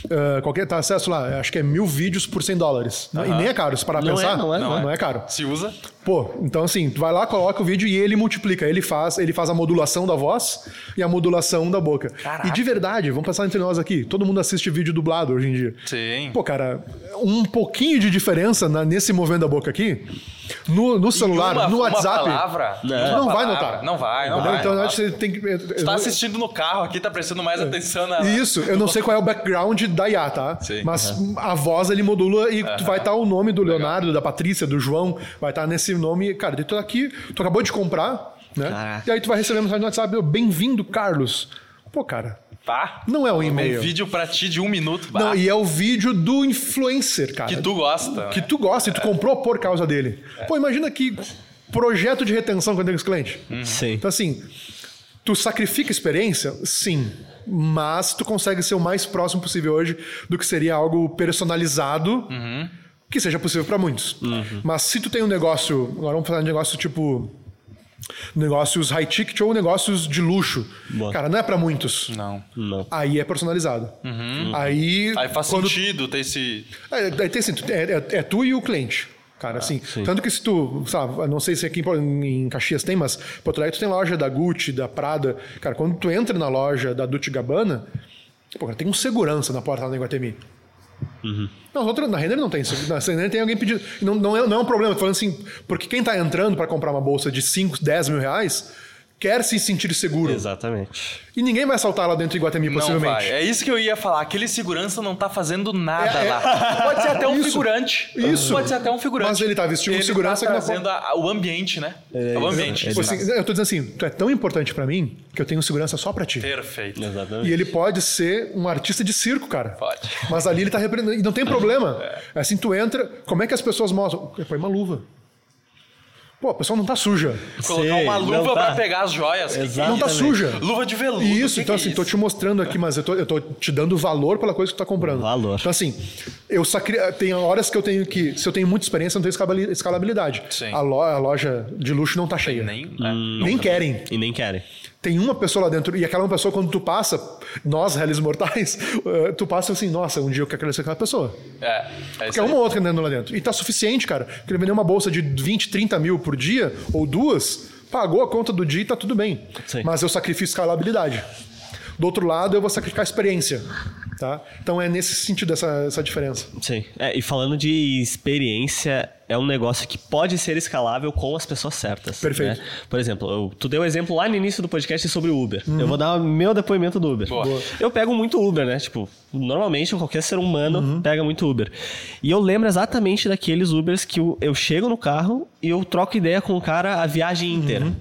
Ah, qualquer tá acesso lá, acho que é mil vídeos por 100 dólares. E nem é caro, se parar Não é, pensar. não é, não é caro. Se usa. Pô, então assim, tu vai lá, coloca o vídeo e ele multiplica. Ele faz, ele faz a modulação da voz e a modulação da boca. Caraca. E de verdade, vamos pensar entre nós aqui, todo mundo assiste vídeo dublado hoje em dia. Sim. Pô, cara, um pouquinho de diferença na- nesse movendo da boca aqui, no, no celular, uma, no uma WhatsApp. palavra, Não. vai notar. Não vai, não entendeu? vai. Então não eu acho que você tem que. Tu tá assistindo no carro aqui, tá prestando mais atenção na. Isso, eu não sei qual é o background da IA, tá? Sim. Mas a voz ele modula e tu vai estar o nome do Leonardo, da Patrícia, do João, vai estar nesse nome. Cara, tu tá aqui, tu acabou de comprar, né? Caraca. E aí tu vai receber mensagem no WhatsApp, bem-vindo, Carlos. Pô, cara, Tá? não é um Um e-mail. vídeo pra ti de um minuto. Não, bah, e é o vídeo do influencer, cara. Que tu gosta. Que né? tu gosta e tu comprou por causa dele. Pô, imagina que projeto de retenção que eu tenho com os clientes. Sim. Então, assim, tu sacrifica experiência? Sim. Mas tu consegue ser o mais próximo possível hoje do que seria algo personalizado que seja possível para muitos. Mas se tu tem um negócio, agora vamos falar de negócio tipo negócios high ticket ou negócios de luxo. Boa. Cara, não é para muitos. Não. Não. Aí é personalizado. Aí Aí faz quando sentido ter esse. é, daí tem assim, tu- é, é- é tu e o cliente. Cara, assim, tanto que se tu, sabe, não sei se aqui em, em Caxias tem, mas Porto Alegre tu tem loja da Gucci, da Prada. Cara, quando tu entra na loja da Dolce Gabbana, pô, cara, tem um segurança na porta lá na Iguatemi. Não, outra, na Renner não tem. Na Renner tem alguém pedindo. Não, não, é, não é um problema, tô falando assim, porque quem tá entrando para comprar uma bolsa de 5, 10 mil reais quer se sentir seguro. Exatamente. E ninguém vai assaltar lá dentro de Iguatemi, Não possivelmente. vai. É isso que eu ia falar. Aquele segurança não tá fazendo nada É, é. lá. Pode ser até um Isso. figurante. Isso. Pode ser até um figurante. Mas ele tá vestindo Ele segurança tá que não trazendo a- o ambiente, né? É, o ambiente. Tipo assim, eu tô dizendo assim, tu é tão importante pra mim que eu tenho segurança só pra ti. Perfeito. Exatamente. E ele pode ser um artista de circo, cara. Pode. Mas ali ele tá representando. E não tem problema. Assim, tu entra, como é que as pessoas mostram? Põe uma luva. Pô, a pessoa não tá suja. Colocar Sei, uma luva tá. pra pegar as joias. Exato. Não tá Exatamente. suja. Luva de veludo. Isso, que então que é assim, tô isso? te mostrando aqui, mas eu tô, eu tô te dando valor pela coisa que tu tá comprando. Valor. Então assim, eu sacri... tem horas que eu tenho que, se eu tenho muita experiência, eu não tenho escalabilidade. Sim. A, lo- a loja de luxo não tá cheia. Nem, né? Nem querem. E nem querem. Tem uma pessoa lá dentro, e aquela uma pessoa, quando tu passa, nós, réis mortais, eh, tu passa assim, nossa, um dia eu quero ser aquela pessoa. É, é Porque é uma ou outra andando lá dentro. E tá suficiente, cara. Porque ele vender uma bolsa de 20, 30 mil por dia, ou duas, pagou a conta do dia e tá tudo bem. Sim. Mas eu sacrifico escalabilidade. Do outro lado, eu vou sacrificar experiência. Tá? Então é nesse sentido essa, essa diferença. Sim. É, e falando de experiência, é um negócio que pode ser escalável com as pessoas certas. Perfeito. né? Por exemplo, eu- tu deu exemplo lá no início do podcast sobre o Uber. Uhum. Eu vou dar meu depoimento do Uber. Boa. Boa. Eu pego muito Uber, né? Tipo, normalmente qualquer ser humano Uhum. pega muito Uber. E eu lembro exatamente daqueles Ubers que eu, eu chego no carro e eu troco ideia com o cara a viagem inteira. Uhum.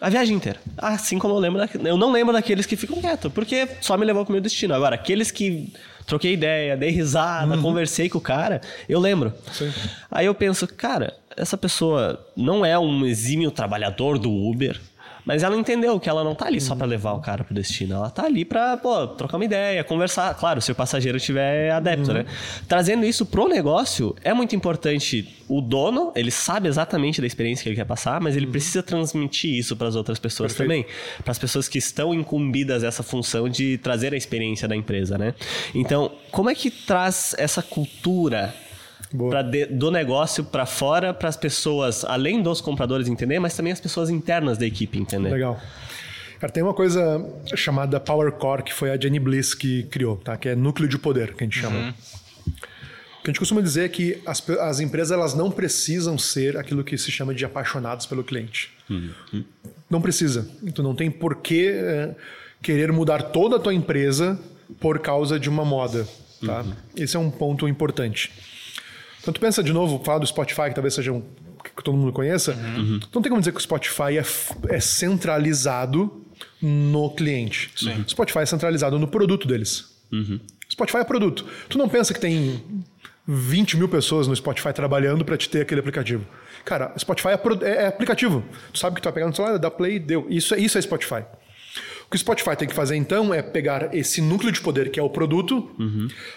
A viagem inteira. Assim como eu lembro da... Eu não lembro daqueles que ficam quietos, porque só me levou pro meu destino. Agora, aqueles que troquei ideia, dei risada, conversei com o cara, eu lembro. Uhum. Sim. Aí eu penso, cara, essa pessoa não é um exímio trabalhador do Uber, mas ela entendeu que ela não tá ali só pra levar o cara pro destino. Ela tá ali pra, pô, trocar uma ideia, conversar. Claro, se o passageiro tiver adepto, né? Trazendo isso pro negócio, é muito importante o dono, ele sabe exatamente da experiência que ele quer passar, mas ele precisa transmitir isso pras outras pessoas Perfeito. também. Para as pessoas que estão incumbidas essa função de trazer a experiência da empresa, né? Então, como é que traz essa cultura. Pra de- do negócio para fora para as pessoas, além dos compradores entender, mas também as pessoas internas da equipe entender? Legal. Cara, tem uma coisa chamada Power Core, que foi a Jenny Bliss que criou, tá? que é núcleo de poder, que a gente chama. O que a gente costuma dizer é que as, as empresas elas não precisam ser aquilo que se chama de apaixonados pelo cliente. Não precisa. Tu não tem por que eh, querer mudar toda a tua empresa por causa de uma moda. Tá? Esse é um ponto importante. Então tu pensa de novo, falar do Spotify, que talvez seja um que todo mundo conheça. Não tem como dizer que o Spotify é, é centralizado no cliente. Sim. O Spotify é centralizado no produto deles. Spotify é produto. Tu não pensa que tem 20 mil pessoas no Spotify trabalhando para te ter aquele aplicativo. Cara, Spotify é, é- é aplicativo. Tu sabe que tu vai pegar no celular, dá play, deu. Isso, é- isso é Spotify. O que o Spotify tem que fazer então é pegar esse núcleo de poder que é o produto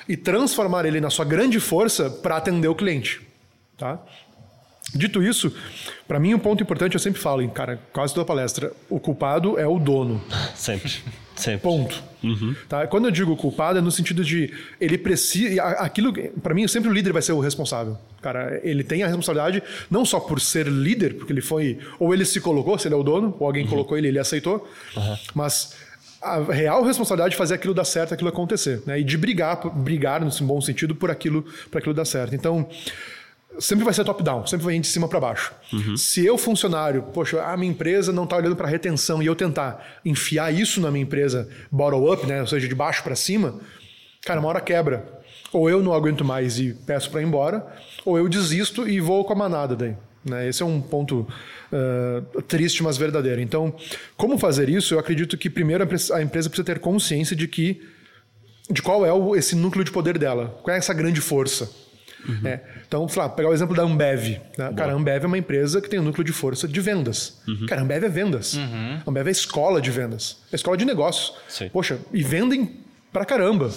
e transformar ele na sua grande força para atender o cliente. Tá? Dito isso, para mim um ponto importante eu sempre falo em cara, quase toda palestra, o culpado é o dono. Sempre. Sempre. Ponto. Tá? Quando eu digo culpado é no sentido de ele precisa, aquilo, para mim sempre o líder vai ser o responsável. Cara, ele tem a responsabilidade não só por ser líder, porque ele foi ou ele se colocou, se ele é o dono, ou alguém colocou ele, ele aceitou, mas a real responsabilidade de fazer aquilo dar certo, aquilo acontecer, né? E de brigar, brigar no bom sentido por aquilo, por aquilo dar certo. Então, sempre vai ser top-down, sempre vai de cima para baixo. Se eu, funcionário, poxa, a minha empresa não está olhando para retenção e eu tentar enfiar isso na minha empresa bottom-up, né, ou seja, de baixo para cima, cara, uma hora quebra. Ou eu não aguento mais e peço para ir embora, ou eu desisto e vou com a manada daí. Né? Esse é um ponto uh, triste, mas verdadeiro. Então, como fazer isso? Eu acredito que primeiro a empresa- a empresa precisa ter consciência de que de qual é o- esse núcleo de poder dela, qual é essa grande força. É, então, sei lá, pegar o exemplo da Ambev. Né? Cara, a Ambev é uma empresa que tem um núcleo de força de vendas. Cara, a Ambev é vendas. A Ambev é escola de vendas. É escola de negócios. Sim. Poxa, e vendem pra caramba.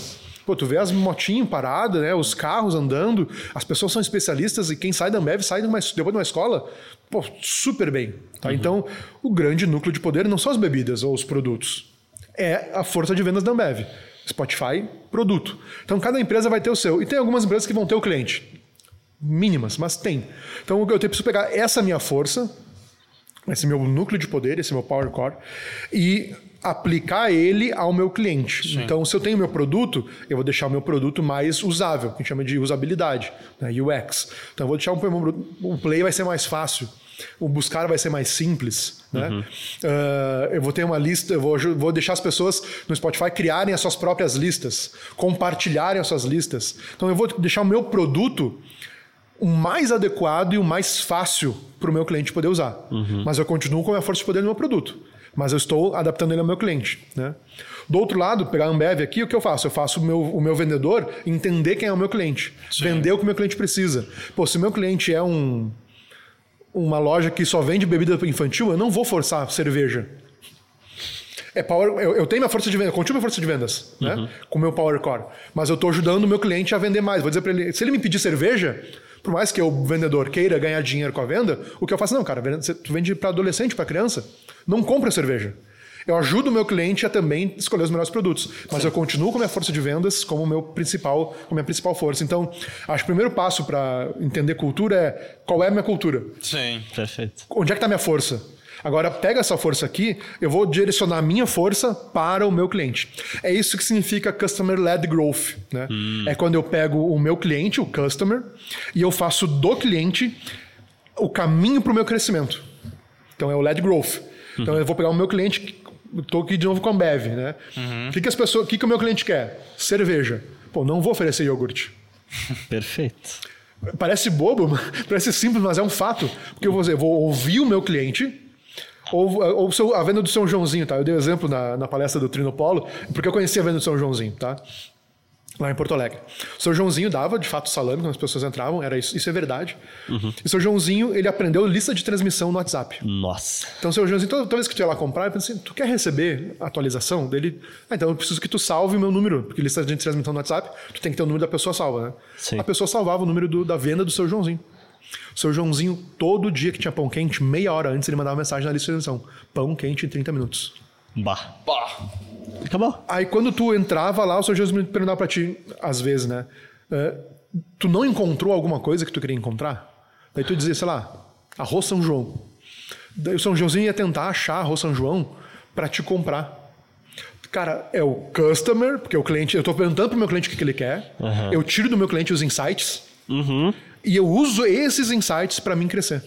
Pô, tu vê as motinhas paradas, né? Os carros andando, as pessoas são especialistas e quem sai da Ambev sai de uma, depois de uma escola, pô, super bem. Tá? Então, o grande núcleo de poder não são as bebidas ou os produtos. É a força de vendas da Ambev. Spotify, produto. Então, cada empresa vai ter o seu. E tem algumas empresas que vão ter o cliente. Mínimas, mas tem. Então, eu preciso pegar essa minha força, esse meu núcleo de poder, esse meu power core, e aplicar ele ao meu cliente. Então, se eu tenho meu produto, eu vou deixar o meu produto mais usável, que a gente chama de usabilidade, né? UX. Então, eu vou deixar um, o play vai ser mais fácil, o buscar vai ser mais simples. Né? Ah, eu vou ter uma lista, eu vou, vou deixar as pessoas no Spotify criarem as suas próprias listas, compartilharem as suas listas. Então, eu vou deixar o meu produto o mais adequado e o mais fácil para o meu cliente poder usar. Mas eu continuo com a minha força de poder no meu produto. Mas eu estou adaptando ele ao meu cliente. Né? Do outro lado, pegar a Ambev aqui, o que eu faço? Eu faço o meu, o meu vendedor entender quem é o meu cliente. Vender o que o meu cliente precisa. Pô, se o meu cliente é um, uma loja que só vende bebida infantil, eu não vou forçar cerveja. É power, eu, eu tenho minha força de vendas, eu continuo minha força de vendas, né? Com o meu Power Core. Mas eu estou ajudando o meu cliente a vender mais. Vou dizer para ele, se ele me pedir cerveja, por mais que o vendedor queira ganhar dinheiro com a venda, o que eu faço, não, cara, tu vende para adolescente, para criança, não compra cerveja. Eu ajudo o meu cliente a também escolher os melhores produtos, mas eu continuo com a minha força de vendas como meu principal, como minha principal força. Então, acho que o primeiro passo para entender cultura é qual é a minha cultura Sim. Perfeito. onde é que está minha força? Agora, pega essa força aqui, eu vou direcionar a minha força para o meu cliente. É isso que significa Customer-Led Growth. Né? É quando eu pego o meu cliente, o customer, e eu faço do cliente o caminho para o meu crescimento. Então é o Led Growth. Então eu vou pegar o meu cliente, estou aqui de novo com a Ambev. Né? O que, que as pessoas, o que, que o meu cliente quer? Cerveja. Pô, não vou oferecer iogurte. Perfeito. Parece bobo, parece simples, mas é um fato. Porque eu vou, dizer, vou ouvir o meu cliente, ou, ou seu- a venda do São Joãozinho, tá? Eu dei um exemplo na, na palestra do Trinopolo, porque eu conhecia a venda do São Joãozinho, tá? Lá em Porto Alegre. O seu Joãozinho dava, de fato, salame quando as pessoas entravam, era isso, isso é verdade. E o seu Joãozinho, ele aprendeu lista de transmissão no WhatsApp. Nossa. Então, o seu Joãozinho, toda, toda vez que tu ia lá comprar, ele pensa assim, tu quer receber atualização dele? Ah, então eu preciso que tu salve o meu número, porque lista de transmissão no WhatsApp, tu tem que ter o número da pessoa salva, né? Sim. A pessoa salvava o número do- da venda do seu Joãozinho. O seu Joãozinho, todo dia que tinha pão quente, meia hora antes, ele mandava mensagem na lista de transmissão. Pão quente em 30 minutos. Bah. Pá. Acabou. Aí quando tu entrava lá, o seu Joãozinho perguntava pra ti, às vezes, né? eh, tu não encontrou alguma coisa que tu queria encontrar? Daí tu dizia, sei lá, arroz São João. Daí o São Joãozinho ia tentar achar arroz São João pra te comprar. Cara, é o customer, porque o cliente, eu tô perguntando pro meu cliente o que, que ele quer, eu tiro do meu cliente os insights Uhum. e eu uso esses insights pra mim crescer.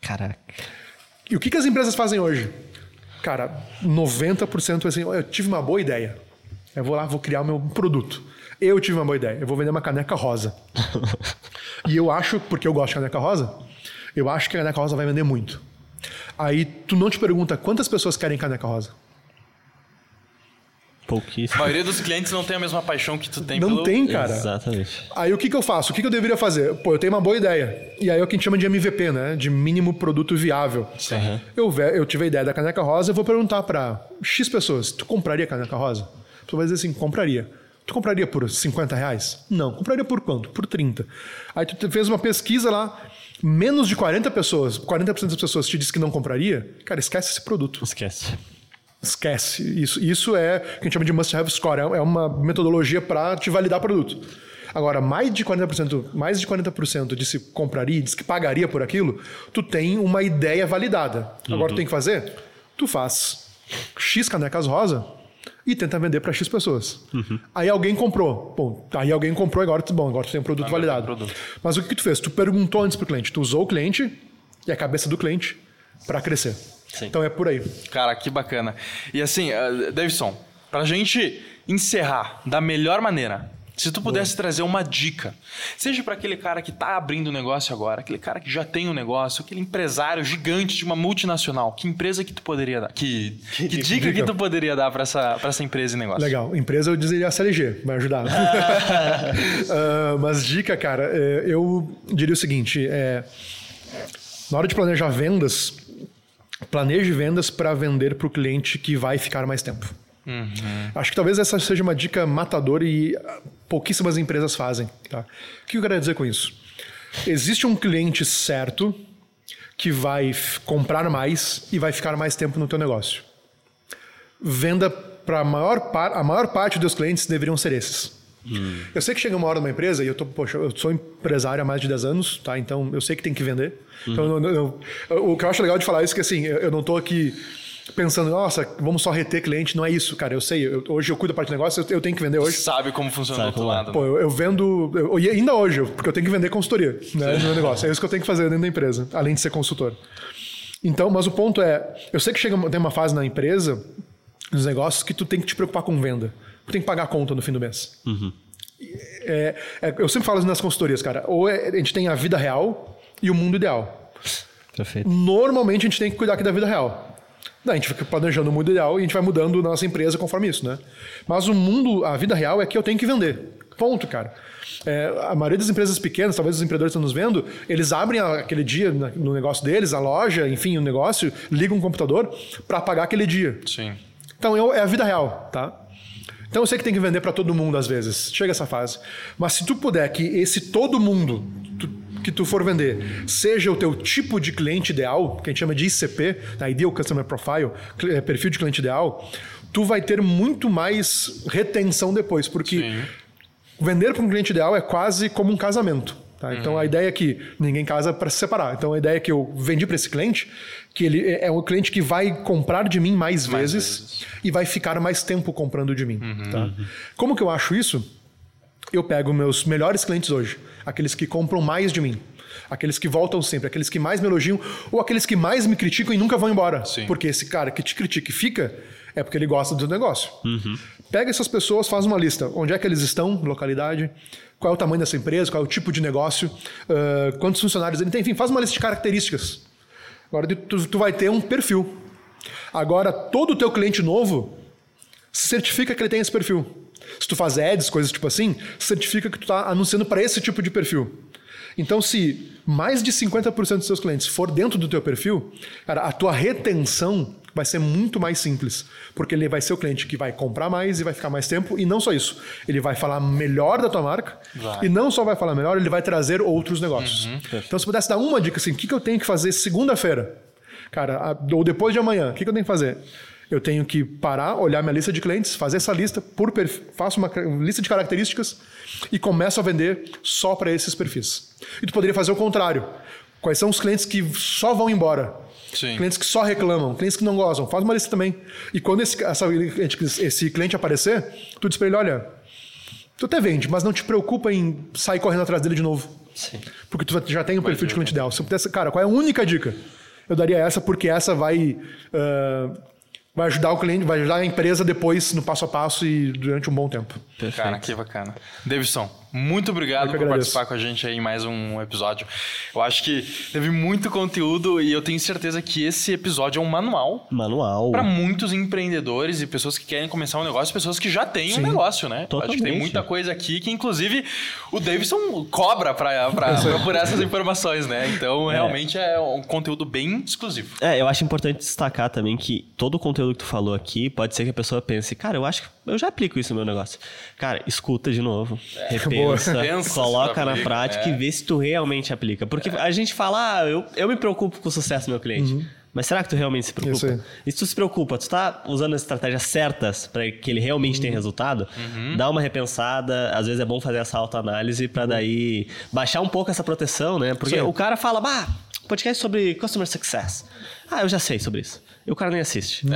Caraca. E o que, que as empresas fazem hoje? Cara, 90% é assim, eu tive uma boa ideia. Eu vou lá, vou criar o meu produto. Eu tive uma boa ideia. Eu vou vender uma caneca rosa. e eu acho, porque eu gosto de caneca rosa, eu acho que a caneca rosa vai vender muito. Aí tu não te pergunta quantas pessoas querem caneca rosa. Pouquíssimo. A maioria dos clientes não tem a mesma paixão que tu tem Não pelo... tem, cara. Exatamente. Aí o que, que eu faço? O que, que eu deveria fazer? Pô, eu tenho uma boa ideia. E aí é o que a gente chama de MVP, né? De mínimo produto viável. Sim. Eu, ve- eu tive a ideia da caneca rosa, eu vou perguntar pra X pessoas: tu compraria caneca rosa? A pessoa vai dizer assim: compraria. Tu compraria por 50 reais? Não. Compraria por quanto? Por 30. Aí tu fez uma pesquisa lá, menos de 40 pessoas, 40% das pessoas te disse que não compraria, cara, esquece esse produto. Esquece. Esquece. Isso, isso é o que a gente chama de must have score. É é uma metodologia para te validar produto. Agora, mais de 40%, mais de 40% disse que compraria, disse que pagaria por aquilo, tu tem uma ideia validada. Agora tu tem que fazer? Tu faz X canecas rosa e tenta vender para X pessoas. Aí alguém comprou. Bom, aí alguém comprou agora tu, bom, agora tu tem um produto validado. tem produto. Mas o que tu fez? Tu perguntou antes pro cliente, tu usou o cliente e a cabeça do cliente para crescer. Sim. Então é por aí. Cara, que bacana. E assim, uh, Davidson, pra gente encerrar da melhor maneira, se tu pudesse trazer uma dica, seja para aquele cara que tá abrindo um negócio agora, aquele cara que já tem um negócio, aquele empresário gigante de uma multinacional, que empresa que tu poderia dar? Que, que, dica, que tu poderia dar para essa, pra essa empresa e negócio? Legal. Empresa eu dizeria a CLG, vai ajudar. Ah, mas dica, cara, é, eu diria o seguinte: é, na hora de planejar vendas, planeje vendas para vender para o cliente que vai ficar mais tempo. Acho que talvez essa seja uma dica matadora e ah, pouquíssimas empresas fazem. Tá? O que eu quero dizer com isso? Existe um cliente certo que vai comprar mais e vai ficar mais tempo no teu negócio venda para a maior, par, a maior parte dos clientes deveriam ser esses. Eu sei que chega uma hora numa empresa e eu tô, poxa, eu sou empresário há mais de 10 anos, tá? Então eu sei que tem que vender. Então eu- eu- eu- o que eu acho legal de falar isso é que assim, eu, eu não tô aqui pensando, nossa, vamos só reter cliente, não é isso, cara. Eu sei, eu- hoje eu cuido da parte do negócio, eu, eu tenho que vender hoje. Sabe como funciona Sabe do outro é. lado. Pô, né? eu, eu vendo. eu- e ainda hoje, porque eu tenho que vender consultoria né, no meu negócio. É isso que eu tenho que fazer dentro da empresa, além de ser consultor. Então, mas o ponto é: eu sei que chega, tem uma fase na empresa, nos negócios, que tu tem que te preocupar com venda. Tu tem que pagar a conta no fim do mês. É- é- eu sempre falo isso nas consultorias, cara. Ou é- a gente tem a vida real e o mundo ideal. Perfeito. Normalmente a gente tem que cuidar aqui da vida real. Daí a gente fica planejando o mundo ideal e a gente vai mudando a nossa empresa conforme isso, né? Mas o mundo, a vida real é que eu tenho que vender. Ponto, cara. É, a maioria das empresas pequenas, talvez os empreendedores estão nos vendo, eles abrem aquele dia no negócio deles, a loja, enfim, o negócio, ligam um computador para pagar aquele dia. Sim. Então eu- é a vida real, tá? Então eu sei que tem que vender para todo mundo às vezes. Chega essa fase. Mas se tu puder que esse todo mundo tu- que tu for vender seja o teu tipo de cliente ideal, que a gente chama de ICP, né, Ideal Customer Profile, eh, perfil de cliente ideal, tu vai ter muito mais retenção depois, porque Sim. vender para um cliente ideal é quase como um casamento. Tá? Então a ideia é que ninguém casa para se separar. Então a ideia é que eu vendi para esse cliente, que ele é um cliente que vai comprar de mim mais, Mais vezes, vezes. e vai ficar mais tempo comprando de mim. tá? Como que eu acho isso? Eu pego meus melhores clientes hoje, aqueles que compram mais de mim. Aqueles que voltam sempre, aqueles que mais me elogiam, ou aqueles que mais me criticam e nunca vão embora. Sim. Porque esse cara que te critica e fica, é porque ele gosta do negócio. Pega essas pessoas, faz uma lista. Onde é que eles estão, localidade, qual é o tamanho dessa empresa, qual é o tipo de negócio, ah, quantos funcionários ele tem, enfim, faz uma lista de características. Agora tu, tu vai ter um perfil. Agora, todo o teu cliente novo certifica que ele tem esse perfil. Se tu faz ads, coisas tipo assim, certifica que tu está anunciando para esse tipo de perfil. Então, se mais de 50% dos seus clientes for dentro do teu perfil, cara, a tua retenção vai ser muito mais simples, porque ele vai ser o cliente que vai comprar mais e vai ficar mais tempo, e não só isso, ele vai falar melhor da tua marca, Vai. e não só vai falar melhor, ele vai trazer outros negócios. Então, se pudesse dar uma dica assim, o que, que eu tenho que fazer segunda-feira? Cara, ou depois de amanhã, o que, que eu tenho que fazer? Eu tenho que parar, olhar minha lista de clientes, fazer essa lista por perfil, faço uma lista de características e começo a vender só para esses perfis. E tu poderia fazer o contrário. Quais são os clientes que só vão embora? Sim. Clientes que só reclamam, clientes que não gostam. Faz uma lista também. E quando esse, essa- esse cliente aparecer, tu diz para ele, olha, tu até vende, mas não te preocupa em sair correndo atrás dele de novo. Sim. Porque tu já tem o perfil de cliente ideal. Se eu pudesse, cara, qual é a única dica? Eu daria essa porque essa vai, ah, vai ajudar o cliente, vai ajudar a empresa depois no passo a passo e durante um bom tempo. Cara, que bacana. Davidson, Muito obrigado por agradeço. participar com a gente aí em mais um episódio. Eu acho que teve muito conteúdo e eu tenho certeza que esse episódio é um manual Manual. para muitos empreendedores e pessoas que querem começar um negócio, pessoas que já têm um negócio, né? Acho que tem Totalmente. muita coisa aqui que, inclusive, o Davidson cobra pra, pra, pra- por essas informações, né? Então, realmente é um conteúdo bem exclusivo. É, eu acho importante destacar também que todo o conteúdo que tu falou aqui pode ser que a pessoa pense, cara, eu acho que eu já aplico isso no meu negócio. Cara, escuta de novo, repensa, Boa. Pensa se coloca tu na aplica, prática é. e vê se tu realmente aplica. Porque a gente fala, ah, eu, eu me preocupo com o sucesso do meu cliente. Mas será que tu realmente se preocupa? E se tu se preocupa, tu tá usando as estratégias certas para que ele realmente tenha resultado, dá uma repensada. Às vezes é bom fazer essa autoanálise para daí baixar um pouco essa proteção, né? Porque Sim. o cara fala, bah, podcast sobre customer success. Ah, eu já sei sobre isso. E o cara nem assiste.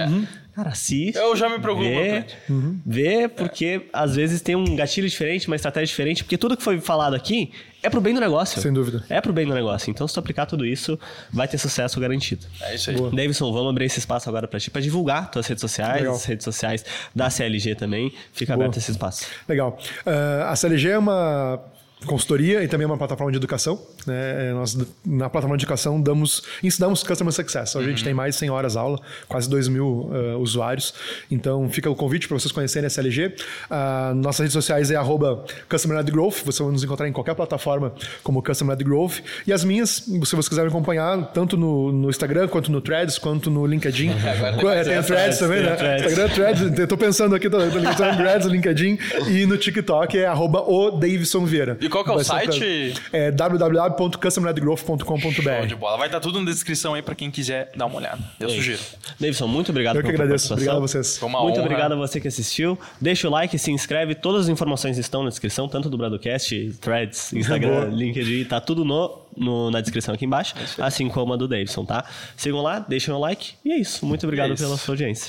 Cara, assiste. Eu já me preocupo Vê, bastante. vê porque às vezes tem um gatilho diferente, uma estratégia diferente, porque tudo que foi falado aqui é pro bem do negócio. Sem dúvida. É pro bem do negócio. Então, se tu aplicar tudo isso, vai ter sucesso garantido. É isso aí. Davidson, vamos abrir esse espaço agora pra ti, pra divulgar tuas redes sociais, Legal. as redes sociais da CLG também. Fica aberto esse espaço. Legal. Ah, a CLG é uma consultoria e também é uma plataforma de educação. Né? Nós, na plataforma de educação, damos, ensinamos Customer Success. A gente tem mais de 100 horas aula, quase 2 mil ah, usuários. Então, fica o convite para vocês conhecerem a CLG. Ah, nossas redes sociais é arroba Growth. Você vai nos encontrar em qualquer plataforma como Customer Growth. E as minhas, se vocês quiserem acompanhar, tanto no, no Instagram, quanto no Threads, quanto no LinkedIn. Agora É, tem o Threads também, né? Threads. Instagram, Threads. Tô pensando aqui, tô, tô Threads, LinkedIn. E no TikTok é arroba o Davidson Vieira. E qual que é o site? É www.customerledgrowth.com.br. Show de bola. Vai estar tudo na descrição aí pra quem quiser dar uma olhada. Eu sugiro. Davidson, muito obrigado Eu que agradeço. Obrigado a vocês. Foi uma Muito honra. obrigado a você que assistiu. Deixa o like, se inscreve. Todas as informações estão na descrição, tanto do Bradocast, Threads, Instagram. LinkedIn. Tá tudo no, no- na descrição aqui embaixo, assim como a do Davidson, tá? Sigam lá, deixem o like. E é isso. Muito obrigado É isso. pela sua audiência.